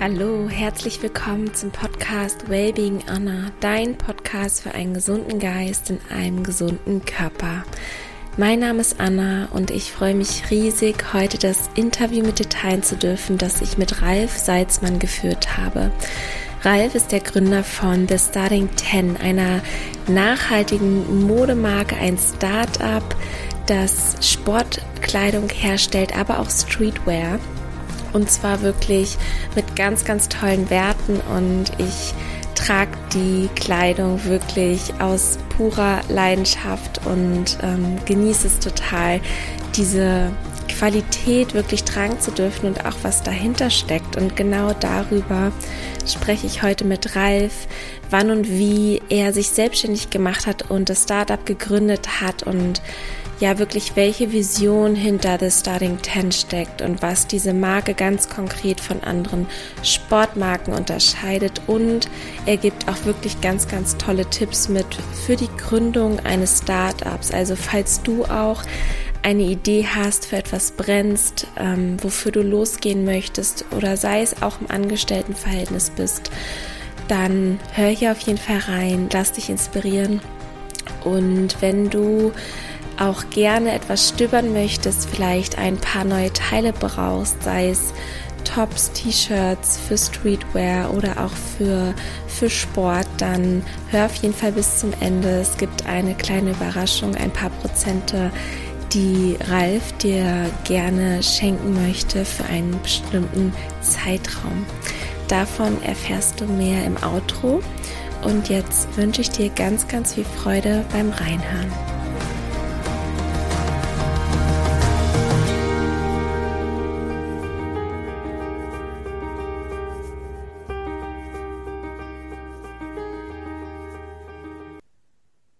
Hallo, herzlich willkommen zum Podcast Wellbeing Anna, dein Podcast für einen gesunden Geist in einem gesunden Körper. Mein Name ist Anna und ich freue mich riesig, heute das Interview mit dir teilen zu dürfen, das ich mit Ralf Salzmann geführt habe. Ralf ist der Gründer von The Starting 10, einer nachhaltigen Modemarke, ein Start-up, das Sportkleidung herstellt, aber auch Streetwear. Und zwar wirklich mit ganz, ganz tollen Werten und ich trage die Kleidung wirklich aus purer Leidenschaft und ähm, genieße es total, diese Qualität wirklich tragen zu dürfen und auch was dahinter steckt. Und genau darüber spreche ich heute mit Ralf, wann und wie er sich selbstständig gemacht hat und das Startup gegründet hat und ja wirklich welche Vision hinter The Starting Ten steckt und was diese Marke ganz konkret von anderen Sportmarken unterscheidet und er gibt auch wirklich ganz, ganz tolle Tipps mit für die Gründung eines Startups. Also falls du auch eine Idee hast, für etwas brennst, ähm, wofür du losgehen möchtest oder sei es auch im Angestelltenverhältnis bist, dann hör hier auf jeden Fall rein, lass dich inspirieren. Und wenn du auch gerne etwas stöbern möchtest, vielleicht ein paar neue Teile brauchst, sei es Tops, T-Shirts für Streetwear oder auch für, für Sport, dann hör auf jeden Fall bis zum Ende. Es gibt eine kleine Überraschung, ein paar Prozente, die Ralf dir gerne schenken möchte für einen bestimmten Zeitraum. Davon erfährst du mehr im Outro. Und jetzt wünsche ich dir ganz, ganz viel Freude beim Reinhören.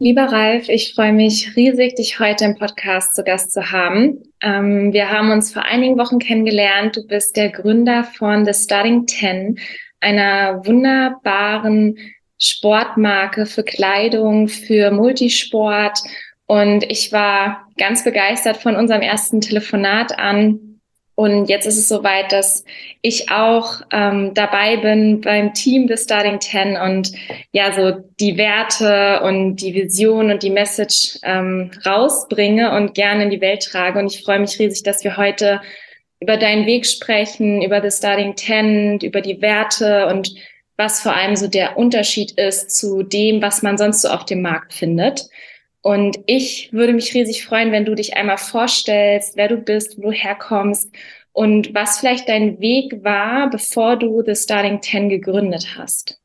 Lieber Ralf, ich freue mich riesig, dich heute im Podcast zu Gast zu haben. Ähm, wir haben uns vor einigen Wochen kennengelernt. Du bist der Gründer von The Starting Ten, einer wunderbaren Sportmarke für Kleidung, für Multisport. Und ich war ganz begeistert von unserem ersten Telefonat an, und jetzt ist es soweit, dass ich auch ähm, dabei bin beim Team des Starting Ten und ja, so die Werte und die Vision und die Message ähm, rausbringe und gerne in die Welt trage. Und ich freue mich riesig, dass wir heute über deinen Weg sprechen, über The Starting Ten, über die Werte und was vor allem so der Unterschied ist zu dem, was man sonst so auf dem Markt findet. Und ich würde mich riesig freuen, wenn du dich einmal vorstellst, wer du bist, wo du herkommst und was vielleicht dein Weg war, bevor du The Starting Ten gegründet hast.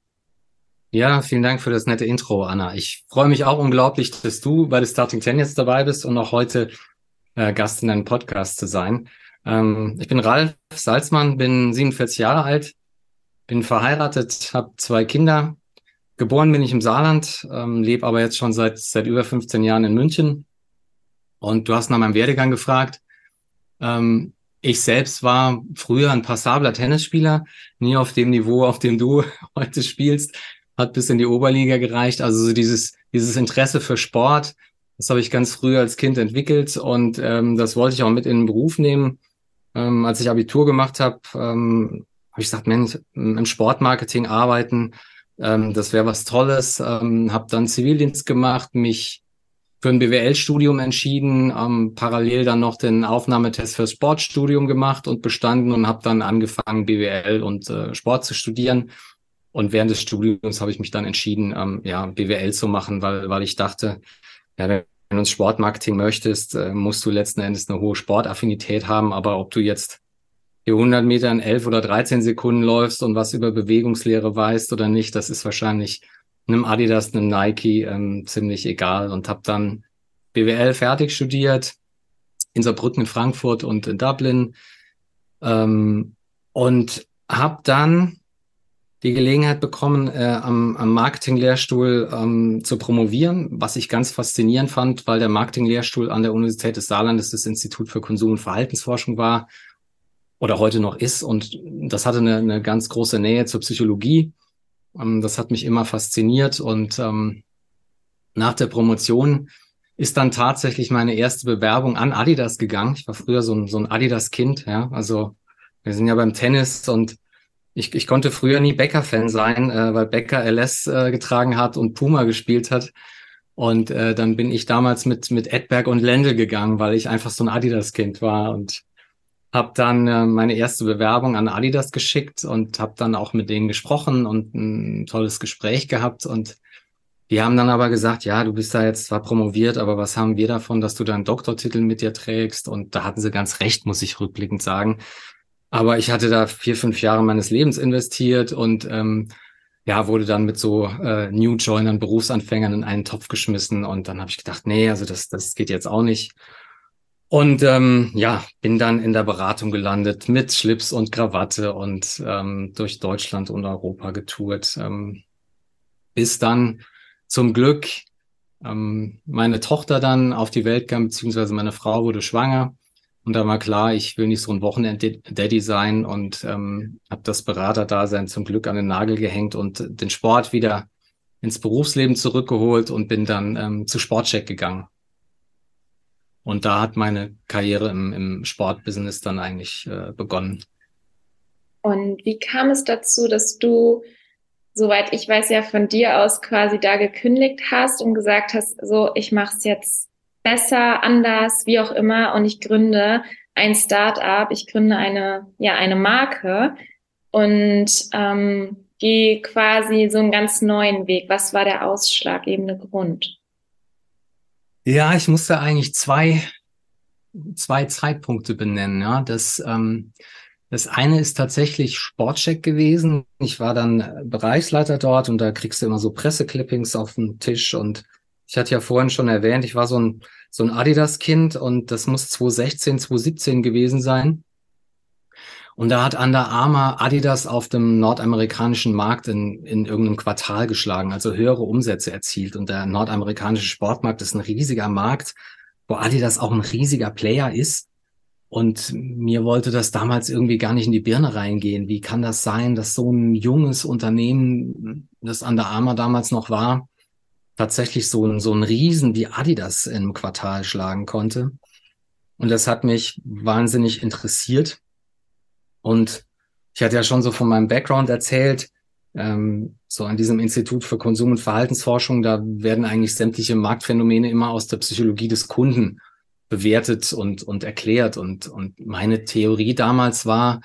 Ja, vielen Dank für das nette Intro, Anna. Ich freue mich auch unglaublich, dass du bei The Starting Ten jetzt dabei bist und auch heute äh, Gast in deinem Podcast zu sein. Ähm, ich bin Ralf Salzmann, bin 47 Jahre alt, bin verheiratet, habe zwei Kinder, Geboren bin ich im Saarland, ähm, lebe aber jetzt schon seit, seit über 15 Jahren in München. Und du hast nach meinem Werdegang gefragt. Ähm, ich selbst war früher ein passabler Tennisspieler, nie auf dem Niveau, auf dem du heute spielst, hat bis in die Oberliga gereicht. Also so dieses, dieses Interesse für Sport, das habe ich ganz früh als Kind entwickelt und ähm, das wollte ich auch mit in den Beruf nehmen. Ähm, als ich Abitur gemacht habe, ähm, habe ich gesagt, Mensch, im Sportmarketing arbeiten, ähm, das wäre was Tolles. Ähm, habe dann Zivildienst gemacht, mich für ein BWL-Studium entschieden, ähm, parallel dann noch den Aufnahmetest fürs Sportstudium gemacht und bestanden und habe dann angefangen, BWL und äh, Sport zu studieren. Und während des Studiums habe ich mich dann entschieden, ähm, ja, BWL zu machen, weil, weil ich dachte, ja, wenn du ins Sportmarketing möchtest, äh, musst du letzten Endes eine hohe Sportaffinität haben. Aber ob du jetzt die 100 Meter in 11 oder 13 Sekunden läufst und was über Bewegungslehre weißt oder nicht, das ist wahrscheinlich einem Adidas, einem Nike ähm, ziemlich egal. Und habe dann BWL fertig studiert in Saarbrücken, in Frankfurt und in Dublin. Ähm, und habe dann die Gelegenheit bekommen, äh, am, am Marketing-Lehrstuhl ähm, zu promovieren, was ich ganz faszinierend fand, weil der Marketing-Lehrstuhl an der Universität des Saarlandes das Institut für Konsum- und Verhaltensforschung war oder heute noch ist. Und das hatte eine, eine ganz große Nähe zur Psychologie. Ähm, das hat mich immer fasziniert. Und ähm, nach der Promotion ist dann tatsächlich meine erste Bewerbung an Adidas gegangen. Ich war früher so ein, so ein Adidas-Kind, ja. Also wir sind ja beim Tennis und ich, ich konnte früher nie Becker-Fan sein, äh, weil Becker LS äh, getragen hat und Puma gespielt hat. Und äh, dann bin ich damals mit, mit Edberg und Lendl gegangen, weil ich einfach so ein Adidas-Kind war und habe dann äh, meine erste Bewerbung an Adidas geschickt und habe dann auch mit denen gesprochen und ein tolles Gespräch gehabt. Und die haben dann aber gesagt, ja, du bist da jetzt zwar promoviert, aber was haben wir davon, dass du deinen Doktortitel mit dir trägst? Und da hatten sie ganz recht, muss ich rückblickend sagen. Aber ich hatte da vier, fünf Jahre meines Lebens investiert und ähm, ja, wurde dann mit so äh, New Joinern, Berufsanfängern in einen Topf geschmissen. Und dann habe ich gedacht, nee, also das, das geht jetzt auch nicht. Und ähm, ja, bin dann in der Beratung gelandet mit Schlips und Krawatte und ähm, durch Deutschland und Europa getourt. Ähm, bis dann zum Glück ähm, meine Tochter dann auf die Welt kam, beziehungsweise meine Frau wurde schwanger. Und da war klar, ich will nicht so ein Wochenend-Daddy sein und ähm, habe das Beraterdasein zum Glück an den Nagel gehängt und den Sport wieder ins Berufsleben zurückgeholt und bin dann ähm, zu Sportcheck gegangen. Und da hat meine Karriere im, im Sportbusiness dann eigentlich äh, begonnen. Und wie kam es dazu, dass du, soweit ich weiß, ja von dir aus quasi da gekündigt hast und gesagt hast, so, ich mache es jetzt besser, anders, wie auch immer, und ich gründe ein Start-up, ich gründe eine, ja, eine Marke und ähm, gehe quasi so einen ganz neuen Weg. Was war der ausschlaggebende Grund? Ja, ich musste eigentlich zwei, zwei Zeitpunkte benennen. Ja, das, ähm, das eine ist tatsächlich Sportcheck gewesen. Ich war dann Bereichsleiter dort und da kriegst du immer so Presseclippings auf den Tisch und ich hatte ja vorhin schon erwähnt, ich war so ein, so ein Adidas-Kind und das muss 2016, 2017 gewesen sein. Und da hat Under Armour Adidas auf dem nordamerikanischen Markt in, in irgendeinem Quartal geschlagen, also höhere Umsätze erzielt. Und der nordamerikanische Sportmarkt ist ein riesiger Markt, wo Adidas auch ein riesiger Player ist. Und mir wollte das damals irgendwie gar nicht in die Birne reingehen. Wie kann das sein, dass so ein junges Unternehmen, das Under Armour damals noch war, tatsächlich so ein, so ein Riesen wie Adidas im Quartal schlagen konnte? Und das hat mich wahnsinnig interessiert. Und ich hatte ja schon so von meinem Background erzählt, ähm, so an diesem Institut für Konsum- und Verhaltensforschung, da werden eigentlich sämtliche Marktphänomene immer aus der Psychologie des Kunden bewertet und, und erklärt. Und, und meine Theorie damals war,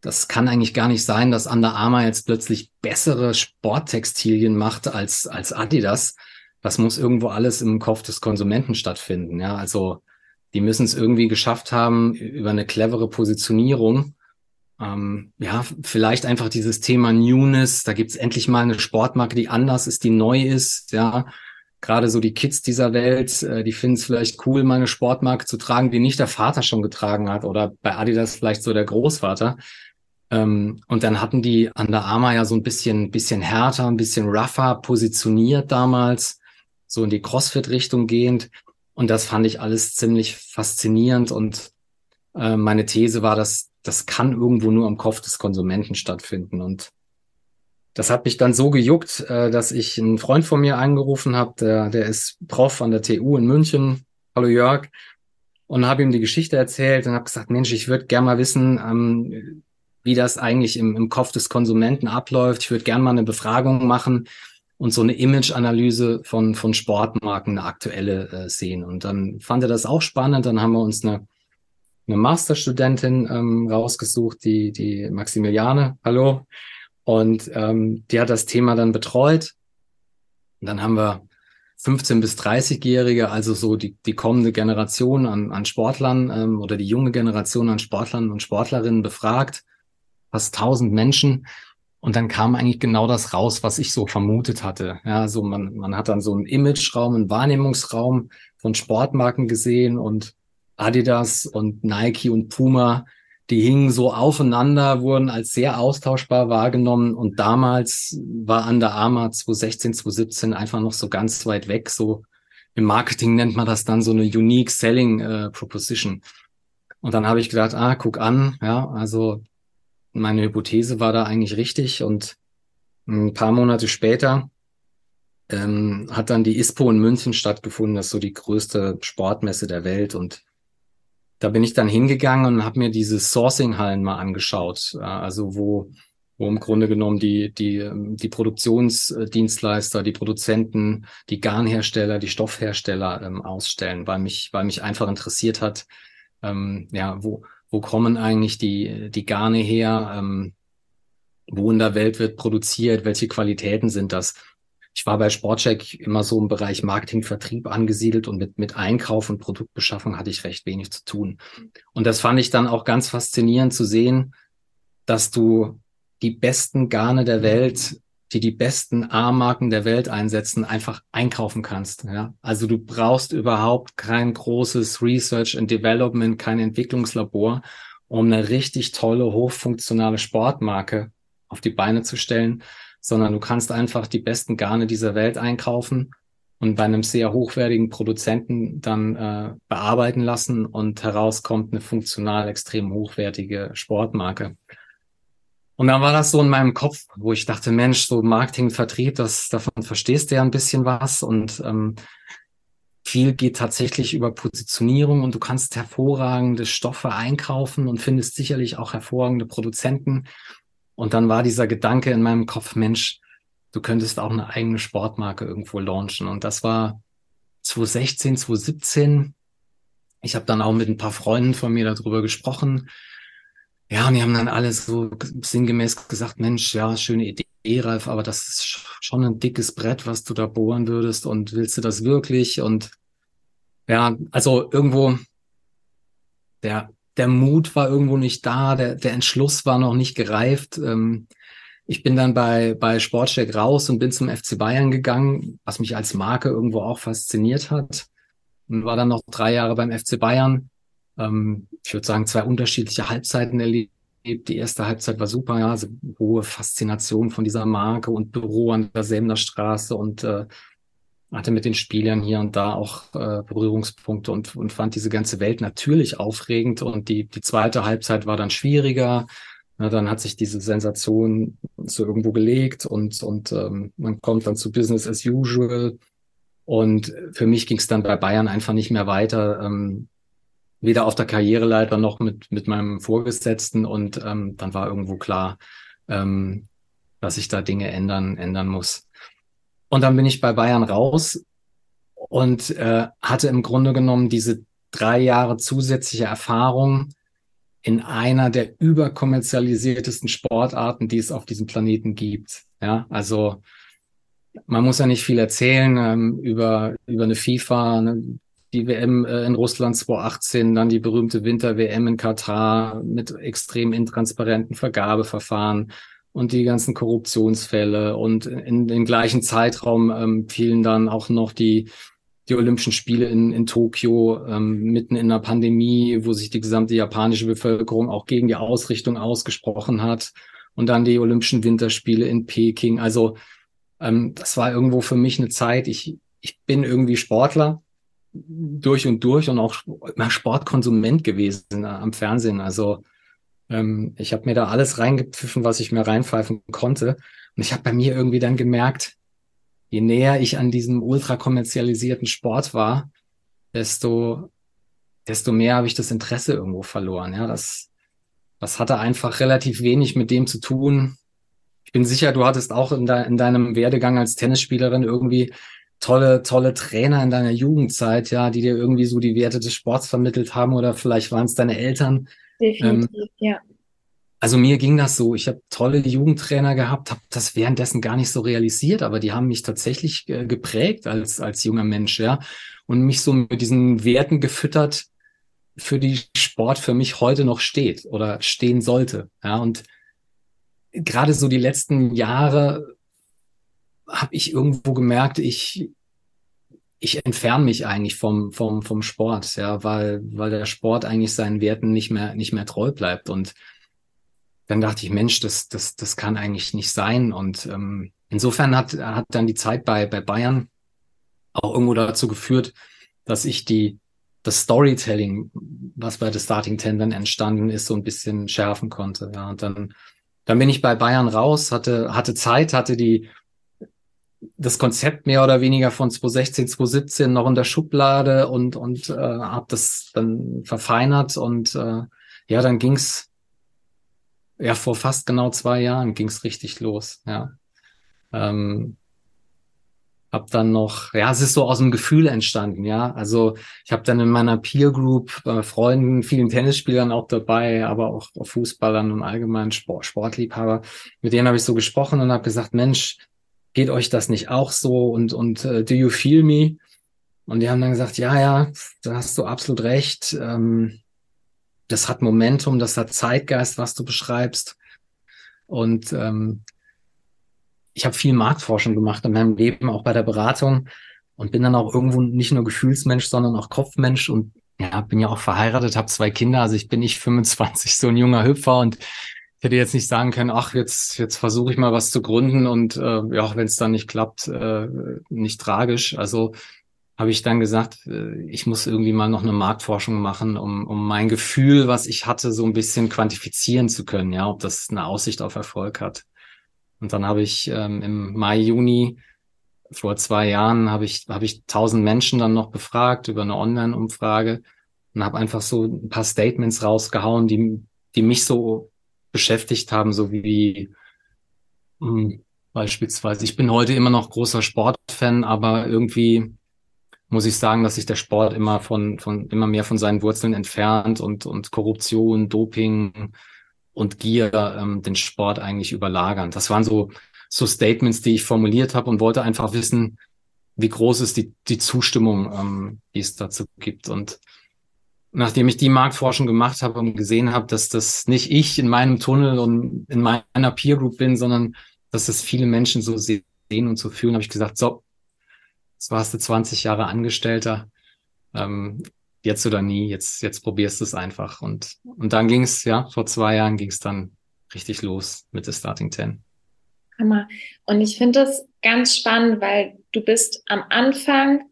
das kann eigentlich gar nicht sein, dass Under Armour jetzt plötzlich bessere Sporttextilien macht als, als Adidas. Das muss irgendwo alles im Kopf des Konsumenten stattfinden. Ja, also die müssen es irgendwie geschafft haben über eine clevere Positionierung ähm, ja, vielleicht einfach dieses Thema Newness. Da gibt's endlich mal eine Sportmarke, die anders ist, die neu ist. Ja, gerade so die Kids dieser Welt, äh, die finden es vielleicht cool, mal eine Sportmarke zu tragen, die nicht der Vater schon getragen hat oder bei Adidas vielleicht so der Großvater. Ähm, und dann hatten die Under Armour ja so ein bisschen, bisschen härter, ein bisschen rougher positioniert damals, so in die Crossfit-Richtung gehend. Und das fand ich alles ziemlich faszinierend. Und äh, meine These war, dass das kann irgendwo nur im Kopf des Konsumenten stattfinden. Und das hat mich dann so gejuckt, äh, dass ich einen Freund von mir angerufen habe, der, der ist Prof an der TU in München. Hallo Jörg. Und habe ihm die Geschichte erzählt und habe gesagt, Mensch, ich würde gerne mal wissen, ähm, wie das eigentlich im, im Kopf des Konsumenten abläuft. Ich würde gerne mal eine Befragung machen und so eine Image-Analyse von, von Sportmarken, eine aktuelle äh, sehen. Und dann fand er das auch spannend. Dann haben wir uns eine eine Masterstudentin ähm, rausgesucht, die, die Maximiliane, hallo. Und ähm, die hat das Thema dann betreut. Und dann haben wir 15- bis 30-Jährige, also so die, die kommende Generation an, an Sportlern ähm, oder die junge Generation an Sportlern und Sportlerinnen befragt, fast 1000 Menschen. Und dann kam eigentlich genau das raus, was ich so vermutet hatte. Ja, also man, man hat dann so einen Imageraum, einen Wahrnehmungsraum von Sportmarken gesehen und Adidas und Nike und Puma, die hingen so aufeinander, wurden als sehr austauschbar wahrgenommen. Und damals war Under Armour 2016, 2017 einfach noch so ganz weit weg. So im Marketing nennt man das dann so eine Unique Selling äh, Proposition. Und dann habe ich gedacht, ah, guck an, ja, also meine Hypothese war da eigentlich richtig. Und ein paar Monate später ähm, hat dann die ISPO in München stattgefunden. Das ist so die größte Sportmesse der Welt. Und da bin ich dann hingegangen und habe mir diese Sourcing-Hallen mal angeschaut. Also wo wo im Grunde genommen die, die, die Produktionsdienstleister, die Produzenten, die Garnhersteller, die Stoffhersteller ähm, ausstellen, weil mich, weil mich einfach interessiert hat, ähm, ja, wo, wo kommen eigentlich die, die Garne her, ähm, wo in der Welt wird produziert, welche Qualitäten sind das? Ich war bei Sportcheck immer so im Bereich Marketing, Vertrieb angesiedelt und mit, mit Einkauf und Produktbeschaffung hatte ich recht wenig zu tun. Und das fand ich dann auch ganz faszinierend zu sehen, dass du die besten Garne der Welt, die die besten A-Marken der Welt einsetzen, einfach einkaufen kannst. Ja? Also du brauchst überhaupt kein großes Research and Development, kein Entwicklungslabor, um eine richtig tolle, hochfunktionale Sportmarke auf die Beine zu stellen, sondern du kannst einfach die besten Garne dieser Welt einkaufen und bei einem sehr hochwertigen Produzenten dann äh, bearbeiten lassen und herauskommt eine funktional extrem hochwertige Sportmarke. Und dann war das so in meinem Kopf, wo ich dachte, Mensch, so Marketing, Vertrieb, das, davon verstehst du ja ein bisschen was und ähm, viel geht tatsächlich über Positionierung und du kannst hervorragende Stoffe einkaufen und findest sicherlich auch hervorragende Produzenten. Und dann war dieser Gedanke in meinem Kopf, Mensch, du könntest auch eine eigene Sportmarke irgendwo launchen. Und das war 2016, 2017. Ich habe dann auch mit ein paar Freunden von mir darüber gesprochen. Ja, und die haben dann alle so sinngemäß gesagt, Mensch, ja, schöne Idee, Ralf, aber das ist schon ein dickes Brett, was du da bohren würdest und willst du das wirklich? Und ja, also irgendwo der, der Mut war irgendwo nicht da, der, der Entschluss war noch nicht gereift. Ähm, ich bin dann bei, bei Sportcheck raus und bin zum FC Bayern gegangen, was mich als Marke irgendwo auch fasziniert hat. Und war dann noch drei Jahre beim FC Bayern ähm, ich würde sagen, zwei unterschiedliche Halbzeiten erlebt. Die erste Halbzeit war super, ja, also hohe Faszination von dieser Marke und Büro an der Semner Straße und äh, hatte mit den Spielern hier und da auch äh, Berührungspunkte und, und fand diese ganze Welt natürlich aufregend. Und die, die zweite Halbzeit war dann schwieriger. Na, dann hat sich diese Sensation so irgendwo gelegt und, und ähm, man kommt dann zu Business as usual. Und für mich ging es dann bei Bayern einfach nicht mehr weiter. Ähm, weder auf der Karriereleiter noch mit, mit meinem Vorgesetzten. Und ähm, dann war irgendwo klar, ähm, dass ich da Dinge ändern, ändern muss. Und dann bin ich bei Bayern raus und äh, hatte im Grunde genommen diese drei Jahre zusätzliche Erfahrung in einer der überkommerzialisiertesten Sportarten, die es auf diesem Planeten gibt. Ja, also man muss ja nicht viel erzählen ähm, über, über eine FIFA, eine die WM äh, in Russland 2018, dann die berühmte Winter-WM in Katar mit extrem intransparenten Vergabeverfahren und die ganzen Korruptionsfälle. Und in den gleichen Zeitraum ähm, fielen dann auch noch die, die Olympischen Spiele in, in Tokio ähm, mitten in der Pandemie, wo sich die gesamte japanische Bevölkerung auch gegen die Ausrichtung ausgesprochen hat. Und dann die Olympischen Winterspiele in Peking. Also ähm, das war irgendwo für mich eine Zeit. Ich, ich bin irgendwie Sportler durch und durch und auch immer Sportkonsument gewesen äh, am Fernsehen. Also ähm, ich habe mir da alles reingepfiffen, was ich mir reinpfeifen konnte. Und ich habe bei mir irgendwie dann gemerkt, je näher ich an diesem ultra kommerzialisierten Sport war, desto, desto mehr habe ich das Interesse irgendwo verloren. Ja, das, das hatte einfach relativ wenig mit dem zu tun. Ich bin sicher, du hattest auch in, de in deinem Werdegang als Tennisspielerin irgendwie tolle, tolle Trainer in deiner Jugendzeit, ja, die dir irgendwie so die Werte des Sports vermittelt haben oder vielleicht waren es deine Eltern. Definitiv, ähm, ja. Also mir ging das so. Ich habe tolle Jugendtrainer gehabt, habe das währenddessen gar nicht so realisiert, aber die haben mich tatsächlich äh, geprägt als als junger Mensch, ja, und mich so mit diesen Werten gefüttert, für die Sport für mich heute noch steht oder stehen sollte, ja. Und gerade so die letzten Jahre habe ich irgendwo gemerkt, ich, ich entferne mich eigentlich vom, vom, vom Sport, ja, weil, weil der Sport eigentlich seinen Werten nicht mehr, nicht mehr treu bleibt. Und dann dachte ich, Mensch, das, das, das kann eigentlich nicht sein. Und ähm, insofern hat, hat dann die Zeit bei, bei Bayern auch irgendwo dazu geführt, dass ich die, das Storytelling, was bei The Starting Ten dann entstanden ist, so ein bisschen schärfen konnte. Ja, und dann, dann bin ich bei Bayern raus, hatte, hatte Zeit, hatte die, das Konzept mehr oder weniger von 2016, 2017 noch in der Schublade und, und äh, habe das dann verfeinert und äh, ja, dann ging's ja, vor fast genau zwei Jahren ging es richtig los, ja. Ähm, hab dann noch, ja, es ist so aus dem Gefühl entstanden, ja. Also ich habe dann in meiner Peer Group äh, Freunden, vielen Tennisspielern auch dabei, aber auch Fußballern und allgemein Sport, Sportliebhaber. Mit denen habe ich so gesprochen und habe gesagt, Mensch, geht euch das nicht auch so und und uh, do you feel me? Und die haben dann gesagt, ja, ja, da hast du absolut recht. Ähm, das hat Momentum, das hat Zeitgeist, was du beschreibst. Und ähm, ich habe viel Marktforschung gemacht in meinem Leben, auch bei der Beratung und bin dann auch irgendwo nicht nur Gefühlsmensch, sondern auch Kopfmensch und ja, bin ja auch verheiratet, habe zwei Kinder, also ich bin nicht 25, so ein junger Hüpfer und hätte jetzt nicht sagen können, ach, jetzt, jetzt versuche ich mal was zu gründen und äh, ja, wenn es dann nicht klappt, äh, nicht tragisch. Also habe ich dann gesagt, äh, ich muss irgendwie mal noch eine Marktforschung machen, um, um mein Gefühl, was ich hatte, so ein bisschen quantifizieren zu können, ja, ob das eine Aussicht auf Erfolg hat. Und dann habe ich ähm, im Mai, Juni vor zwei Jahren habe ich habe ich tausend Menschen dann noch befragt über eine Online-Umfrage und habe einfach so ein paar Statements rausgehauen, die die mich so beschäftigt haben, so wie mh, hm, beispielsweise ich bin heute immer noch großer Sportfan, aber irgendwie muss ich sagen, dass sich der Sport immer von, von immer mehr von seinen Wurzeln entfernt und, und Korruption, Doping und Gier ähm, den Sport eigentlich überlagern. Das waren so, so Statements, die ich formuliert habe und wollte einfach wissen, wie groß ist die, die Zustimmung, ähm, die es dazu gibt. Und nachdem ich die Marktforschung gemacht habe und gesehen habe, dass das nicht ich in meinem Tunnel und in meiner Peer Group bin, sondern dass das viele Menschen so sehen und so fühlen, habe ich gesagt, so, Jetzt warst du 20 Jahre Angestellter. Ähm, jetzt oder nie, jetzt, jetzt probierst du es einfach. Und, und dann ging es, ja, vor zwei Jahren ging es dann richtig los mit der Starting Ten. Hammer. Und ich finde das ganz spannend, weil du bist am Anfang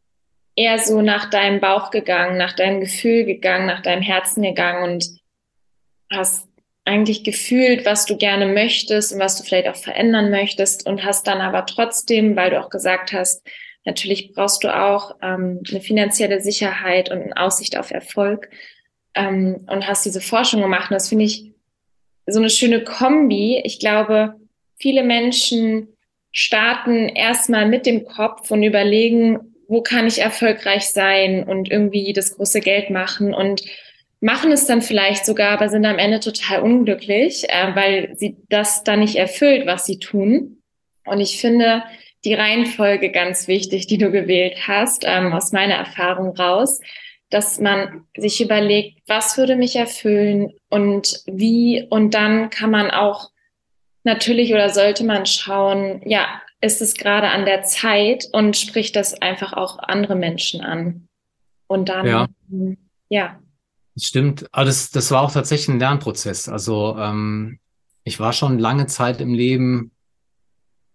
eher so nach deinem Bauch gegangen, nach deinem Gefühl gegangen, nach deinem Herzen gegangen und hast eigentlich gefühlt, was du gerne möchtest und was du vielleicht auch verändern möchtest und hast dann aber trotzdem, weil du auch gesagt hast, Natürlich brauchst du auch ähm, eine finanzielle Sicherheit und eine Aussicht auf Erfolg ähm, und hast diese Forschung gemacht. Und das finde ich so eine schöne Kombi. Ich glaube, viele Menschen starten erstmal mit dem Kopf und überlegen, wo kann ich erfolgreich sein und irgendwie das große Geld machen und machen es dann vielleicht sogar, aber sind am Ende total unglücklich, äh, weil sie das dann nicht erfüllt, was sie tun. Und ich finde, die Reihenfolge ganz wichtig, die du gewählt hast, ähm, aus meiner Erfahrung raus, dass man sich überlegt, was würde mich erfüllen und wie, und dann kann man auch natürlich oder sollte man schauen, ja, ist es gerade an der Zeit und spricht das einfach auch andere Menschen an. Und dann, ja. ja. Das stimmt. Aber das, das war auch tatsächlich ein Lernprozess. Also ähm, ich war schon lange Zeit im Leben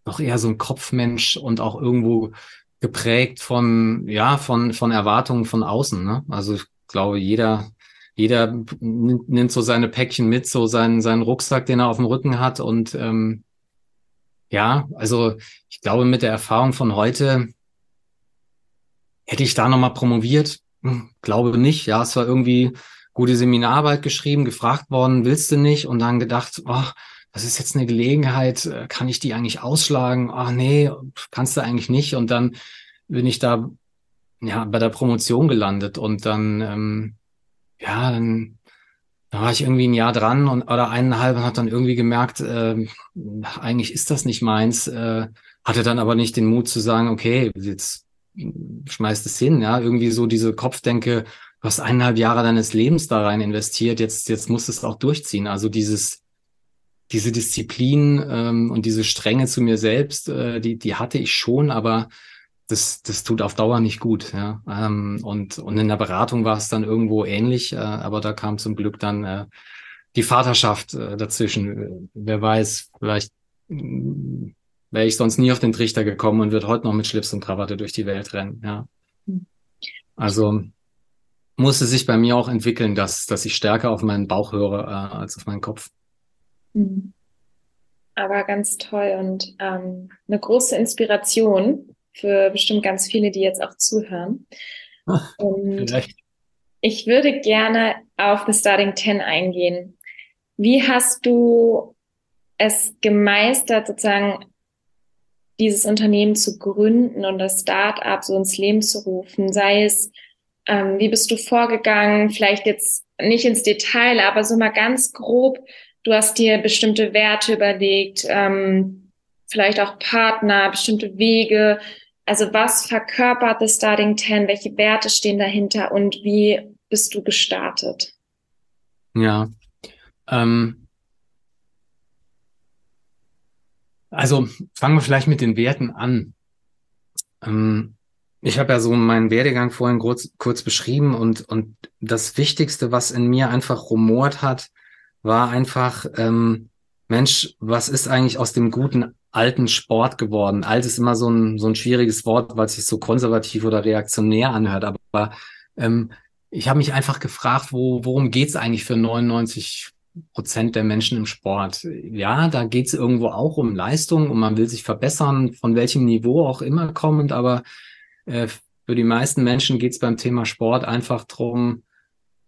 noch eher so ein Kopfmensch und auch irgendwo geprägt von, ja, von, von Erwartungen von außen. Ne? Also ich glaube, jeder, jeder nimmt so seine Päckchen mit, so seinen, seinen Rucksack, den er auf dem Rücken hat. Und ähm, ja, also ich glaube, mit der Erfahrung von heute hätte ich da nochmal promoviert. Hm, glaube nicht. Ja, es war irgendwie gute Seminararbeit geschrieben, gefragt worden, willst du nicht? Und dann gedacht, oh, das ist jetzt eine Gelegenheit, äh, kann ich die eigentlich ausschlagen? Ach nee, kannst du eigentlich nicht. Und dann bin ich da ja bei der Promotion gelandet und dann ähm, ja dann da war ich irgendwie ein Jahr dran und oder eineinhalb und hat dann irgendwie gemerkt, äh, eigentlich ist das nicht meins. Äh, hatte dann aber nicht den Mut zu sagen, okay, jetzt schmeißt es hin, ja, irgendwie so diese Kopfdenke, du hast eineinhalb Jahre deines Lebens da rein investiert, jetzt jetzt musst du es auch durchziehen. Also dieses diese Disziplin ähm, und diese Strenge zu mir selbst, äh, die, die hatte ich schon, aber das, das tut auf Dauer nicht gut. Ja? Ähm, und, und in der Beratung war es dann irgendwo ähnlich, äh, aber da kam zum Glück dann äh, die Vaterschaft äh, dazwischen. Wer weiß, vielleicht äh, wäre ich sonst nie auf den Trichter gekommen und wird heute noch mit Schlips und Krawatte durch die Welt rennen. Ja. Also musste sich bei mir auch entwickeln, dass, dass ich stärker auf meinen Bauch höre äh, als auf meinen Kopf. Mhm. Aber ganz toll und ähm, eine große Inspiration für bestimmt ganz viele, die jetzt auch zuhören. und vielleicht. ich würde gerne auf The Starting Ten eingehen. Wie hast du es gemeistert, sozusagen dieses Unternehmen zu gründen und das Start-up so ins Leben zu rufen? Sei es, ähm, wie bist du vorgegangen? Vielleicht jetzt nicht ins Detail, aber so mal ganz grob. Du hast dir bestimmte Werte überlegt, ähm, vielleicht auch Partner, bestimmte Wege. Also was verkörpert das Starting 10? Welche Werte stehen dahinter und wie bist du gestartet? Ja, ähm, also fangen wir vielleicht mit den Werten an. Ähm, ich habe ja so meinen Werdegang vorhin kurz, kurz beschrieben und, und das Wichtigste, was in mir einfach rumort hat, war einfach, ähm, Mensch, was ist eigentlich aus dem guten alten Sport geworden? Alt ist immer so ein, so ein schwieriges Wort, weil es sich so konservativ oder reaktionär anhört, aber ähm, ich habe mich einfach gefragt, wo, worum geht's eigentlich für 99 Prozent der Menschen im Sport? Ja, da geht's irgendwo auch um Leistung und man will sich verbessern, von welchem Niveau auch immer kommend, aber äh, für die meisten Menschen geht's beim Thema Sport einfach drum,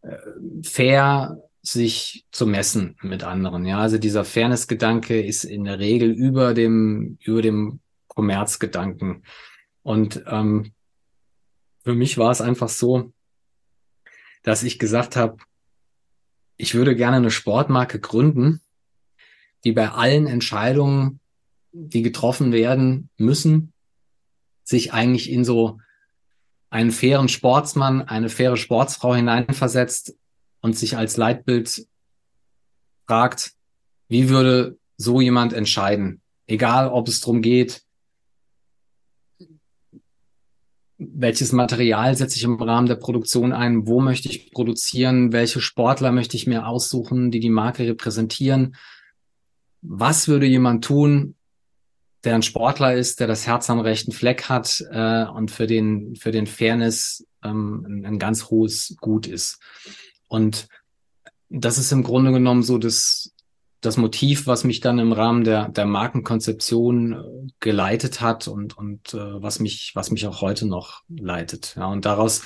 äh, fair sich zu messen mit anderen. Ja, also dieser Fairness-Gedanke ist in der Regel über dem, über dem Kommerzgedanken. Und ähm, für mich war es einfach so, dass ich gesagt habe, ich würde gerne eine Sportmarke gründen, die bei allen Entscheidungen, die getroffen werden müssen, sich eigentlich in so einen fairen Sportsmann, eine faire Sportsfrau hineinversetzt und sich als Leitbild fragt, wie würde so jemand entscheiden? Egal, ob es darum geht, welches Material setze ich im Rahmen der Produktion ein, wo möchte ich produzieren, welche Sportler möchte ich mir aussuchen, die die Marke repräsentieren. Was würde jemand tun, der ein Sportler ist, der das Herz am rechten Fleck hat äh, und für den, für den Fairness ähm, ein, ein ganz hohes Gut ist. Und das ist im Grunde genommen so das, das Motiv, was mich dann im Rahmen der, der Markenkonzeption äh, geleitet hat und, und äh, was mich, was mich auch heute noch leitet. Ja, und daraus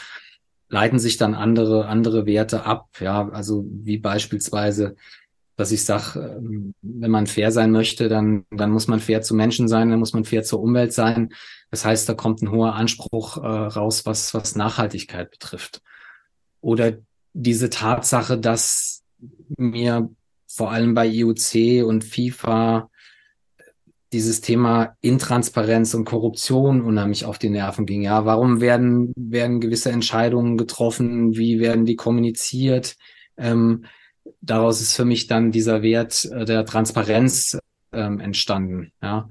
leiten sich dann andere, andere Werte ab. Ja, also wie beispielsweise, dass ich sage, ähm, wenn man fair sein möchte, dann, dann muss man fair zu Menschen sein, dann muss man fair zur Umwelt sein. Das heißt, da kommt ein hoher Anspruch äh, raus, was, was Nachhaltigkeit betrifft. Oder diese Tatsache, dass mir vor allem bei IOC und FIFA dieses Thema Intransparenz und Korruption unheimlich auf die Nerven ging. Ja, warum werden, werden gewisse Entscheidungen getroffen? Wie werden die kommuniziert? Ähm, daraus ist für mich dann dieser Wert äh, der Transparenz ähm, entstanden. Ja,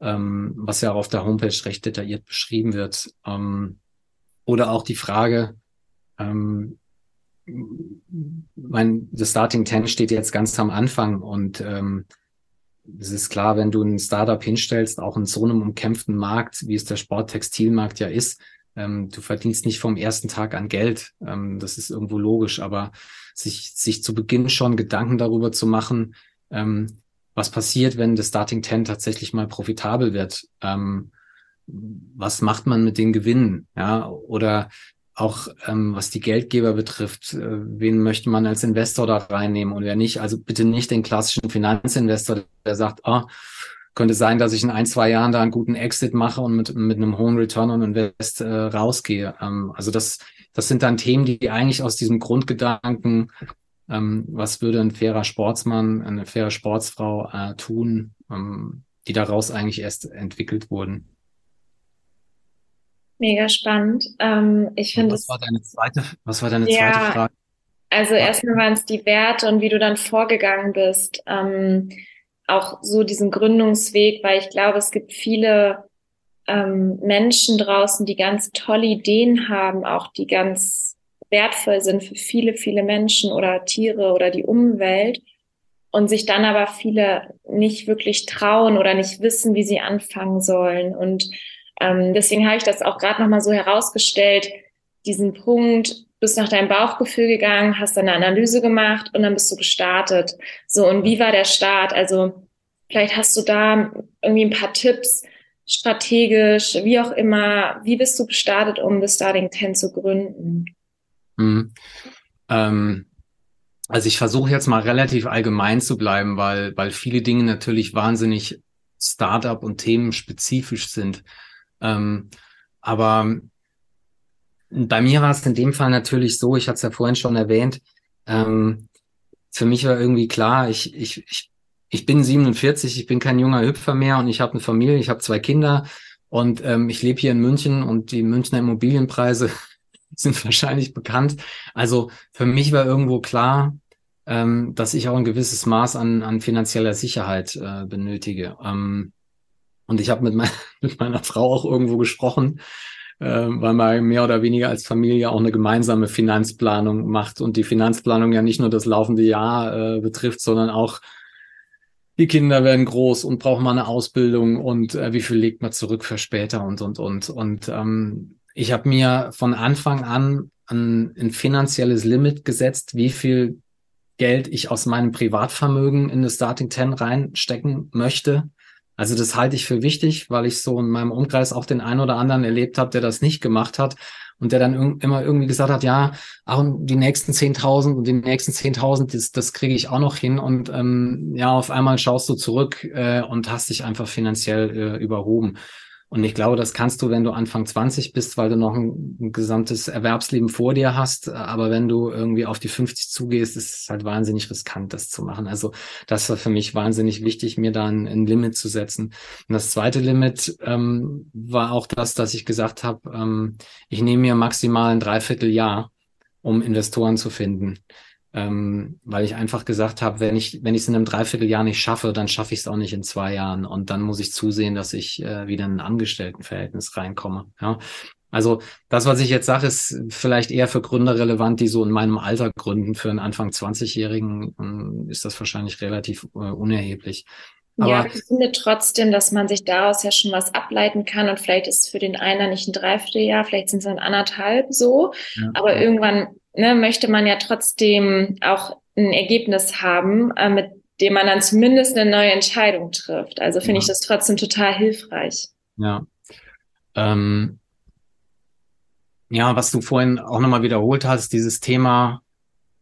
ähm, was ja auch auf der Homepage recht detailliert beschrieben wird. Ähm, oder auch die Frage, ähm, mein, das Starting Ten steht jetzt ganz am Anfang und ähm, es ist klar, wenn du ein Startup hinstellst, auch in so einem umkämpften Markt, wie es der Sporttextilmarkt ja ist, ähm, du verdienst nicht vom ersten Tag an Geld. Ähm, das ist irgendwo logisch, aber sich, sich zu Beginn schon Gedanken darüber zu machen, ähm, was passiert, wenn das Starting Ten tatsächlich mal profitabel wird. Ähm, was macht man mit den Gewinnen? Ja, oder auch ähm, was die Geldgeber betrifft, äh, wen möchte man als Investor da reinnehmen und wer nicht. Also bitte nicht den klassischen Finanzinvestor, der sagt, ah, oh, könnte sein, dass ich in ein, zwei Jahren da einen guten Exit mache und mit, mit einem hohen Return on Invest äh, rausgehe. Ähm, also das, das sind dann Themen, die eigentlich aus diesem Grundgedanken, ähm, was würde ein fairer Sportsmann, eine faire Sportsfrau äh, tun, ähm, die daraus eigentlich erst entwickelt wurden. Mega spannend. Ähm, ich finde was war deine zweite, was war deine ja, zweite Frage? Also erstmal waren es die Werte und wie du dann vorgegangen bist. Ähm, auch so diesen Gründungsweg, weil ich glaube, es gibt viele ähm, Menschen draußen, die ganz tolle Ideen haben, auch die ganz wertvoll sind für viele, viele Menschen oder Tiere oder die Umwelt und sich dann aber viele nicht wirklich trauen oder nicht wissen, wie sie anfangen sollen. Und ähm, deswegen habe ich das auch gerade nochmal so herausgestellt, diesen Punkt, bist nach deinem Bauchgefühl gegangen, hast dann eine Analyse gemacht und dann bist du gestartet. So, und wie war der Start? Also vielleicht hast du da irgendwie ein paar Tipps, strategisch, wie auch immer. Wie bist du gestartet, um The Starting Ten zu gründen? Mhm. Ähm, also ich versuche jetzt mal relativ allgemein zu bleiben, weil, weil viele Dinge natürlich wahnsinnig Startup und themenspezifisch sind. Ähm, aber bei mir war es in dem Fall natürlich so, ich hatte es ja vorhin schon erwähnt, ähm, für mich war irgendwie klar, ich, ich, ich, ich bin 47, ich bin kein junger Hüpfer mehr und ich habe eine Familie, ich habe zwei Kinder und ähm, ich lebe hier in München und die Münchner Immobilienpreise sind wahrscheinlich bekannt. Also für mich war irgendwo klar, ähm, dass ich auch ein gewisses Maß an, an finanzieller Sicherheit äh, benötige. Ähm, und ich habe mit, mein, mit meiner Frau auch irgendwo gesprochen, äh, weil man mehr oder weniger als Familie auch eine gemeinsame Finanzplanung macht und die Finanzplanung ja nicht nur das laufende Jahr äh, betrifft, sondern auch die Kinder werden groß und brauchen mal eine Ausbildung und äh, wie viel legt man zurück für später und und und und ähm, ich habe mir von Anfang an ein, ein finanzielles Limit gesetzt, wie viel Geld ich aus meinem Privatvermögen in das Starting 10 reinstecken möchte. Also das halte ich für wichtig, weil ich so in meinem Umkreis auch den einen oder anderen erlebt habe, der das nicht gemacht hat und der dann irg immer irgendwie gesagt hat, ja, auch die nächsten 10.000 und die nächsten 10.000, das, das kriege ich auch noch hin und ähm, ja, auf einmal schaust du zurück äh, und hast dich einfach finanziell äh, überhoben. Und ich glaube, das kannst du, wenn du Anfang 20 bist, weil du noch ein, ein, gesamtes Erwerbsleben vor dir hast. Aber wenn du irgendwie auf die 50 zugehst, ist es halt wahnsinnig riskant, das zu machen. Also das war für mich wahnsinnig wichtig, mir da ein, ein Limit zu setzen. Und das zweite Limit ähm, war auch das, dass ich gesagt habe, ähm, ich nehme mir maximal ein Dreivierteljahr, um Investoren zu finden ähm, weil ich einfach gesagt habe, wenn ich wenn ich es in einem Dreivierteljahr nicht schaffe, dann schaffe ich es auch nicht in zwei Jahren und dann muss ich zusehen, dass ich äh, wieder in ein Angestelltenverhältnis reinkomme. Ja, also das, was ich jetzt sage, ist vielleicht eher für Gründer relevant, die so in meinem Alter gründen. Für einen Anfang 20-Jährigen äh, ist das wahrscheinlich relativ äh, unerheblich. Aber ja, ich finde trotzdem, dass man sich daraus ja schon was ableiten kann und vielleicht ist es für den einen nicht ein Dreivierteljahr, vielleicht sind es dann anderthalb so, ja. aber irgendwann ne, möchte man ja trotzdem auch ein Ergebnis haben, äh, mit dem man dann zumindest eine neue Entscheidung trifft. Also finde ja. ich das trotzdem total hilfreich. Ja. Ähm, ja, was du vorhin auch nochmal wiederholt hast, dieses Thema,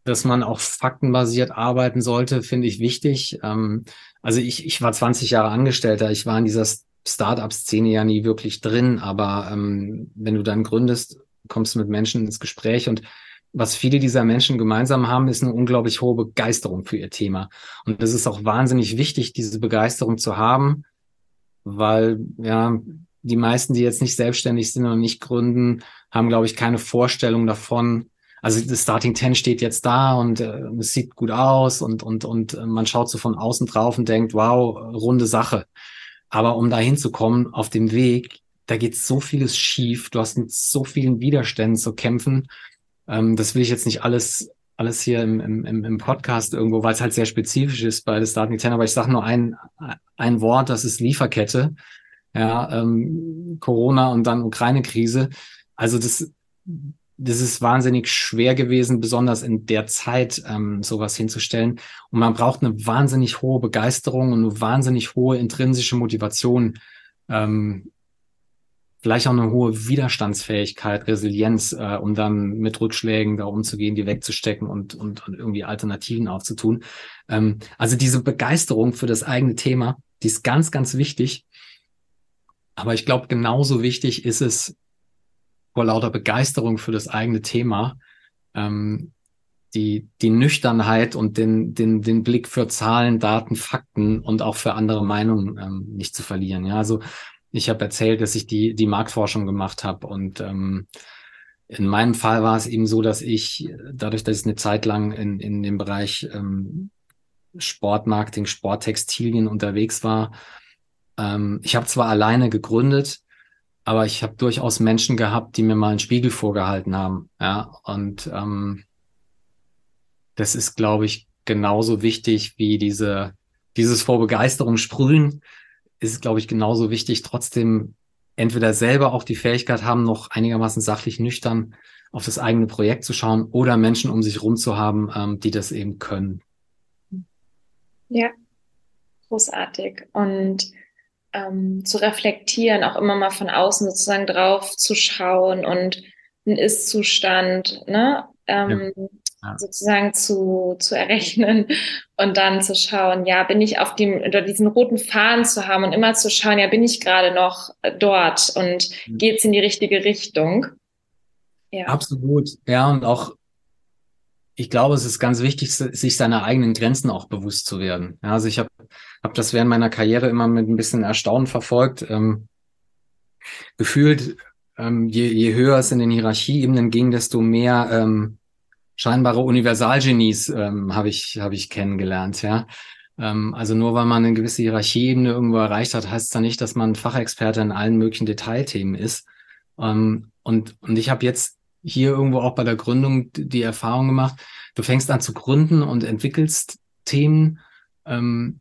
dass man auch faktenbasiert arbeiten sollte, finde ich wichtig. Ähm, also ich, ich war 20 Jahre Angestellter, ich war in dieser Start-up-Szene ja nie wirklich drin, aber ähm, wenn du dann gründest, kommst du mit Menschen ins Gespräch und was viele dieser Menschen gemeinsam haben, ist eine unglaublich hohe Begeisterung für ihr Thema. Und es ist auch wahnsinnig wichtig, diese Begeisterung zu haben, weil ja die meisten, die jetzt nicht selbstständig sind und nicht gründen, haben, glaube ich, keine Vorstellung davon. Also das Starting Ten steht jetzt da und äh, es sieht gut aus und und und äh, man schaut so von außen drauf und denkt, wow, runde Sache. Aber um dahin zu kommen auf dem Weg, da geht so vieles schief. Du hast mit so vielen Widerständen zu kämpfen ähm, das will ich jetzt nicht alles alles hier im, im, im Podcast irgendwo, weil es halt sehr spezifisch ist bei der Starting Ten, aber ich sage nur ein, ein Wort, das ist Lieferkette. Ja, ähm, Corona und dann Ukraine-Krise. Also das, das ist wahnsinnig schwer gewesen, besonders in der Zeit ähm, sowas hinzustellen. Und man braucht eine wahnsinnig hohe Begeisterung und eine wahnsinnig hohe intrinsische Motivation, ähm, vielleicht auch eine hohe Widerstandsfähigkeit, Resilienz, äh, um dann mit Rückschlägen da umzugehen, die wegzustecken und, und, und irgendwie Alternativen aufzutun. Ähm, also diese Begeisterung für das eigene Thema, die ist ganz, ganz wichtig. Aber ich glaube, genauso wichtig ist es, vor lauter Begeisterung für das eigene Thema, ähm, die, die Nüchternheit und den, den, den Blick für Zahlen, Daten, Fakten und auch für andere Meinungen ähm, nicht zu verlieren. Ja, also ich habe erzählt, dass ich die, die Marktforschung gemacht habe und ähm, in meinem Fall war es eben so, dass ich, dadurch, dass ich eine Zeit lang in, in dem Bereich ähm, Sportmarketing, Sporttextilien unterwegs war, ähm, ich habe zwar alleine gegründet, aber ich habe durchaus Menschen gehabt, die mir mal einen Spiegel vorgehalten haben. Ja, und ähm, das ist, glaube ich, genauso wichtig wie diese, dieses vor Begeisterung sprühen ist glaube ich, genauso wichtig, trotzdem entweder selber auch die Fähigkeit haben, noch einigermaßen sachlich nüchtern auf das eigene Projekt zu schauen oder Menschen um sich rum zu haben, ähm, die das eben können. Ja, großartig. Und ähm, zu reflektieren, auch immer mal von außen sozusagen drauf zu schauen und ein Ist-Zustand, ne? Ähm, ja. ja. sozusagen zu, zu errechnen und dann zu schauen, ja, bin ich auf dem, oder diesen roten Faden zu haben und immer zu schauen, ja, bin ich gerade noch dort und mhm. geht es in die richtige Richtung? Ja. Absolut. Ja, und auch, ich glaube, es ist ganz wichtig, sich seiner eigenen Grenzen auch bewusst zu werden. Ja, also ich habe hab das während meiner Karriere immer mit ein bisschen Erstaunen verfolgt. Ähm, gefühlt, ähm, je, je höher es in den Hierarchieebenen ging, desto mehr ähm, scheinbare Universalgenies ähm, habe ich, hab ich kennengelernt, ja. Ähm, also nur weil man eine gewisse Hierarchieebene irgendwo erreicht hat, heißt es ja nicht, dass man Fachexperte in allen möglichen Detailthemen ist. Ähm, und, und ich habe jetzt hier irgendwo auch bei der Gründung die Erfahrung gemacht, du fängst an zu gründen und entwickelst Themen ähm,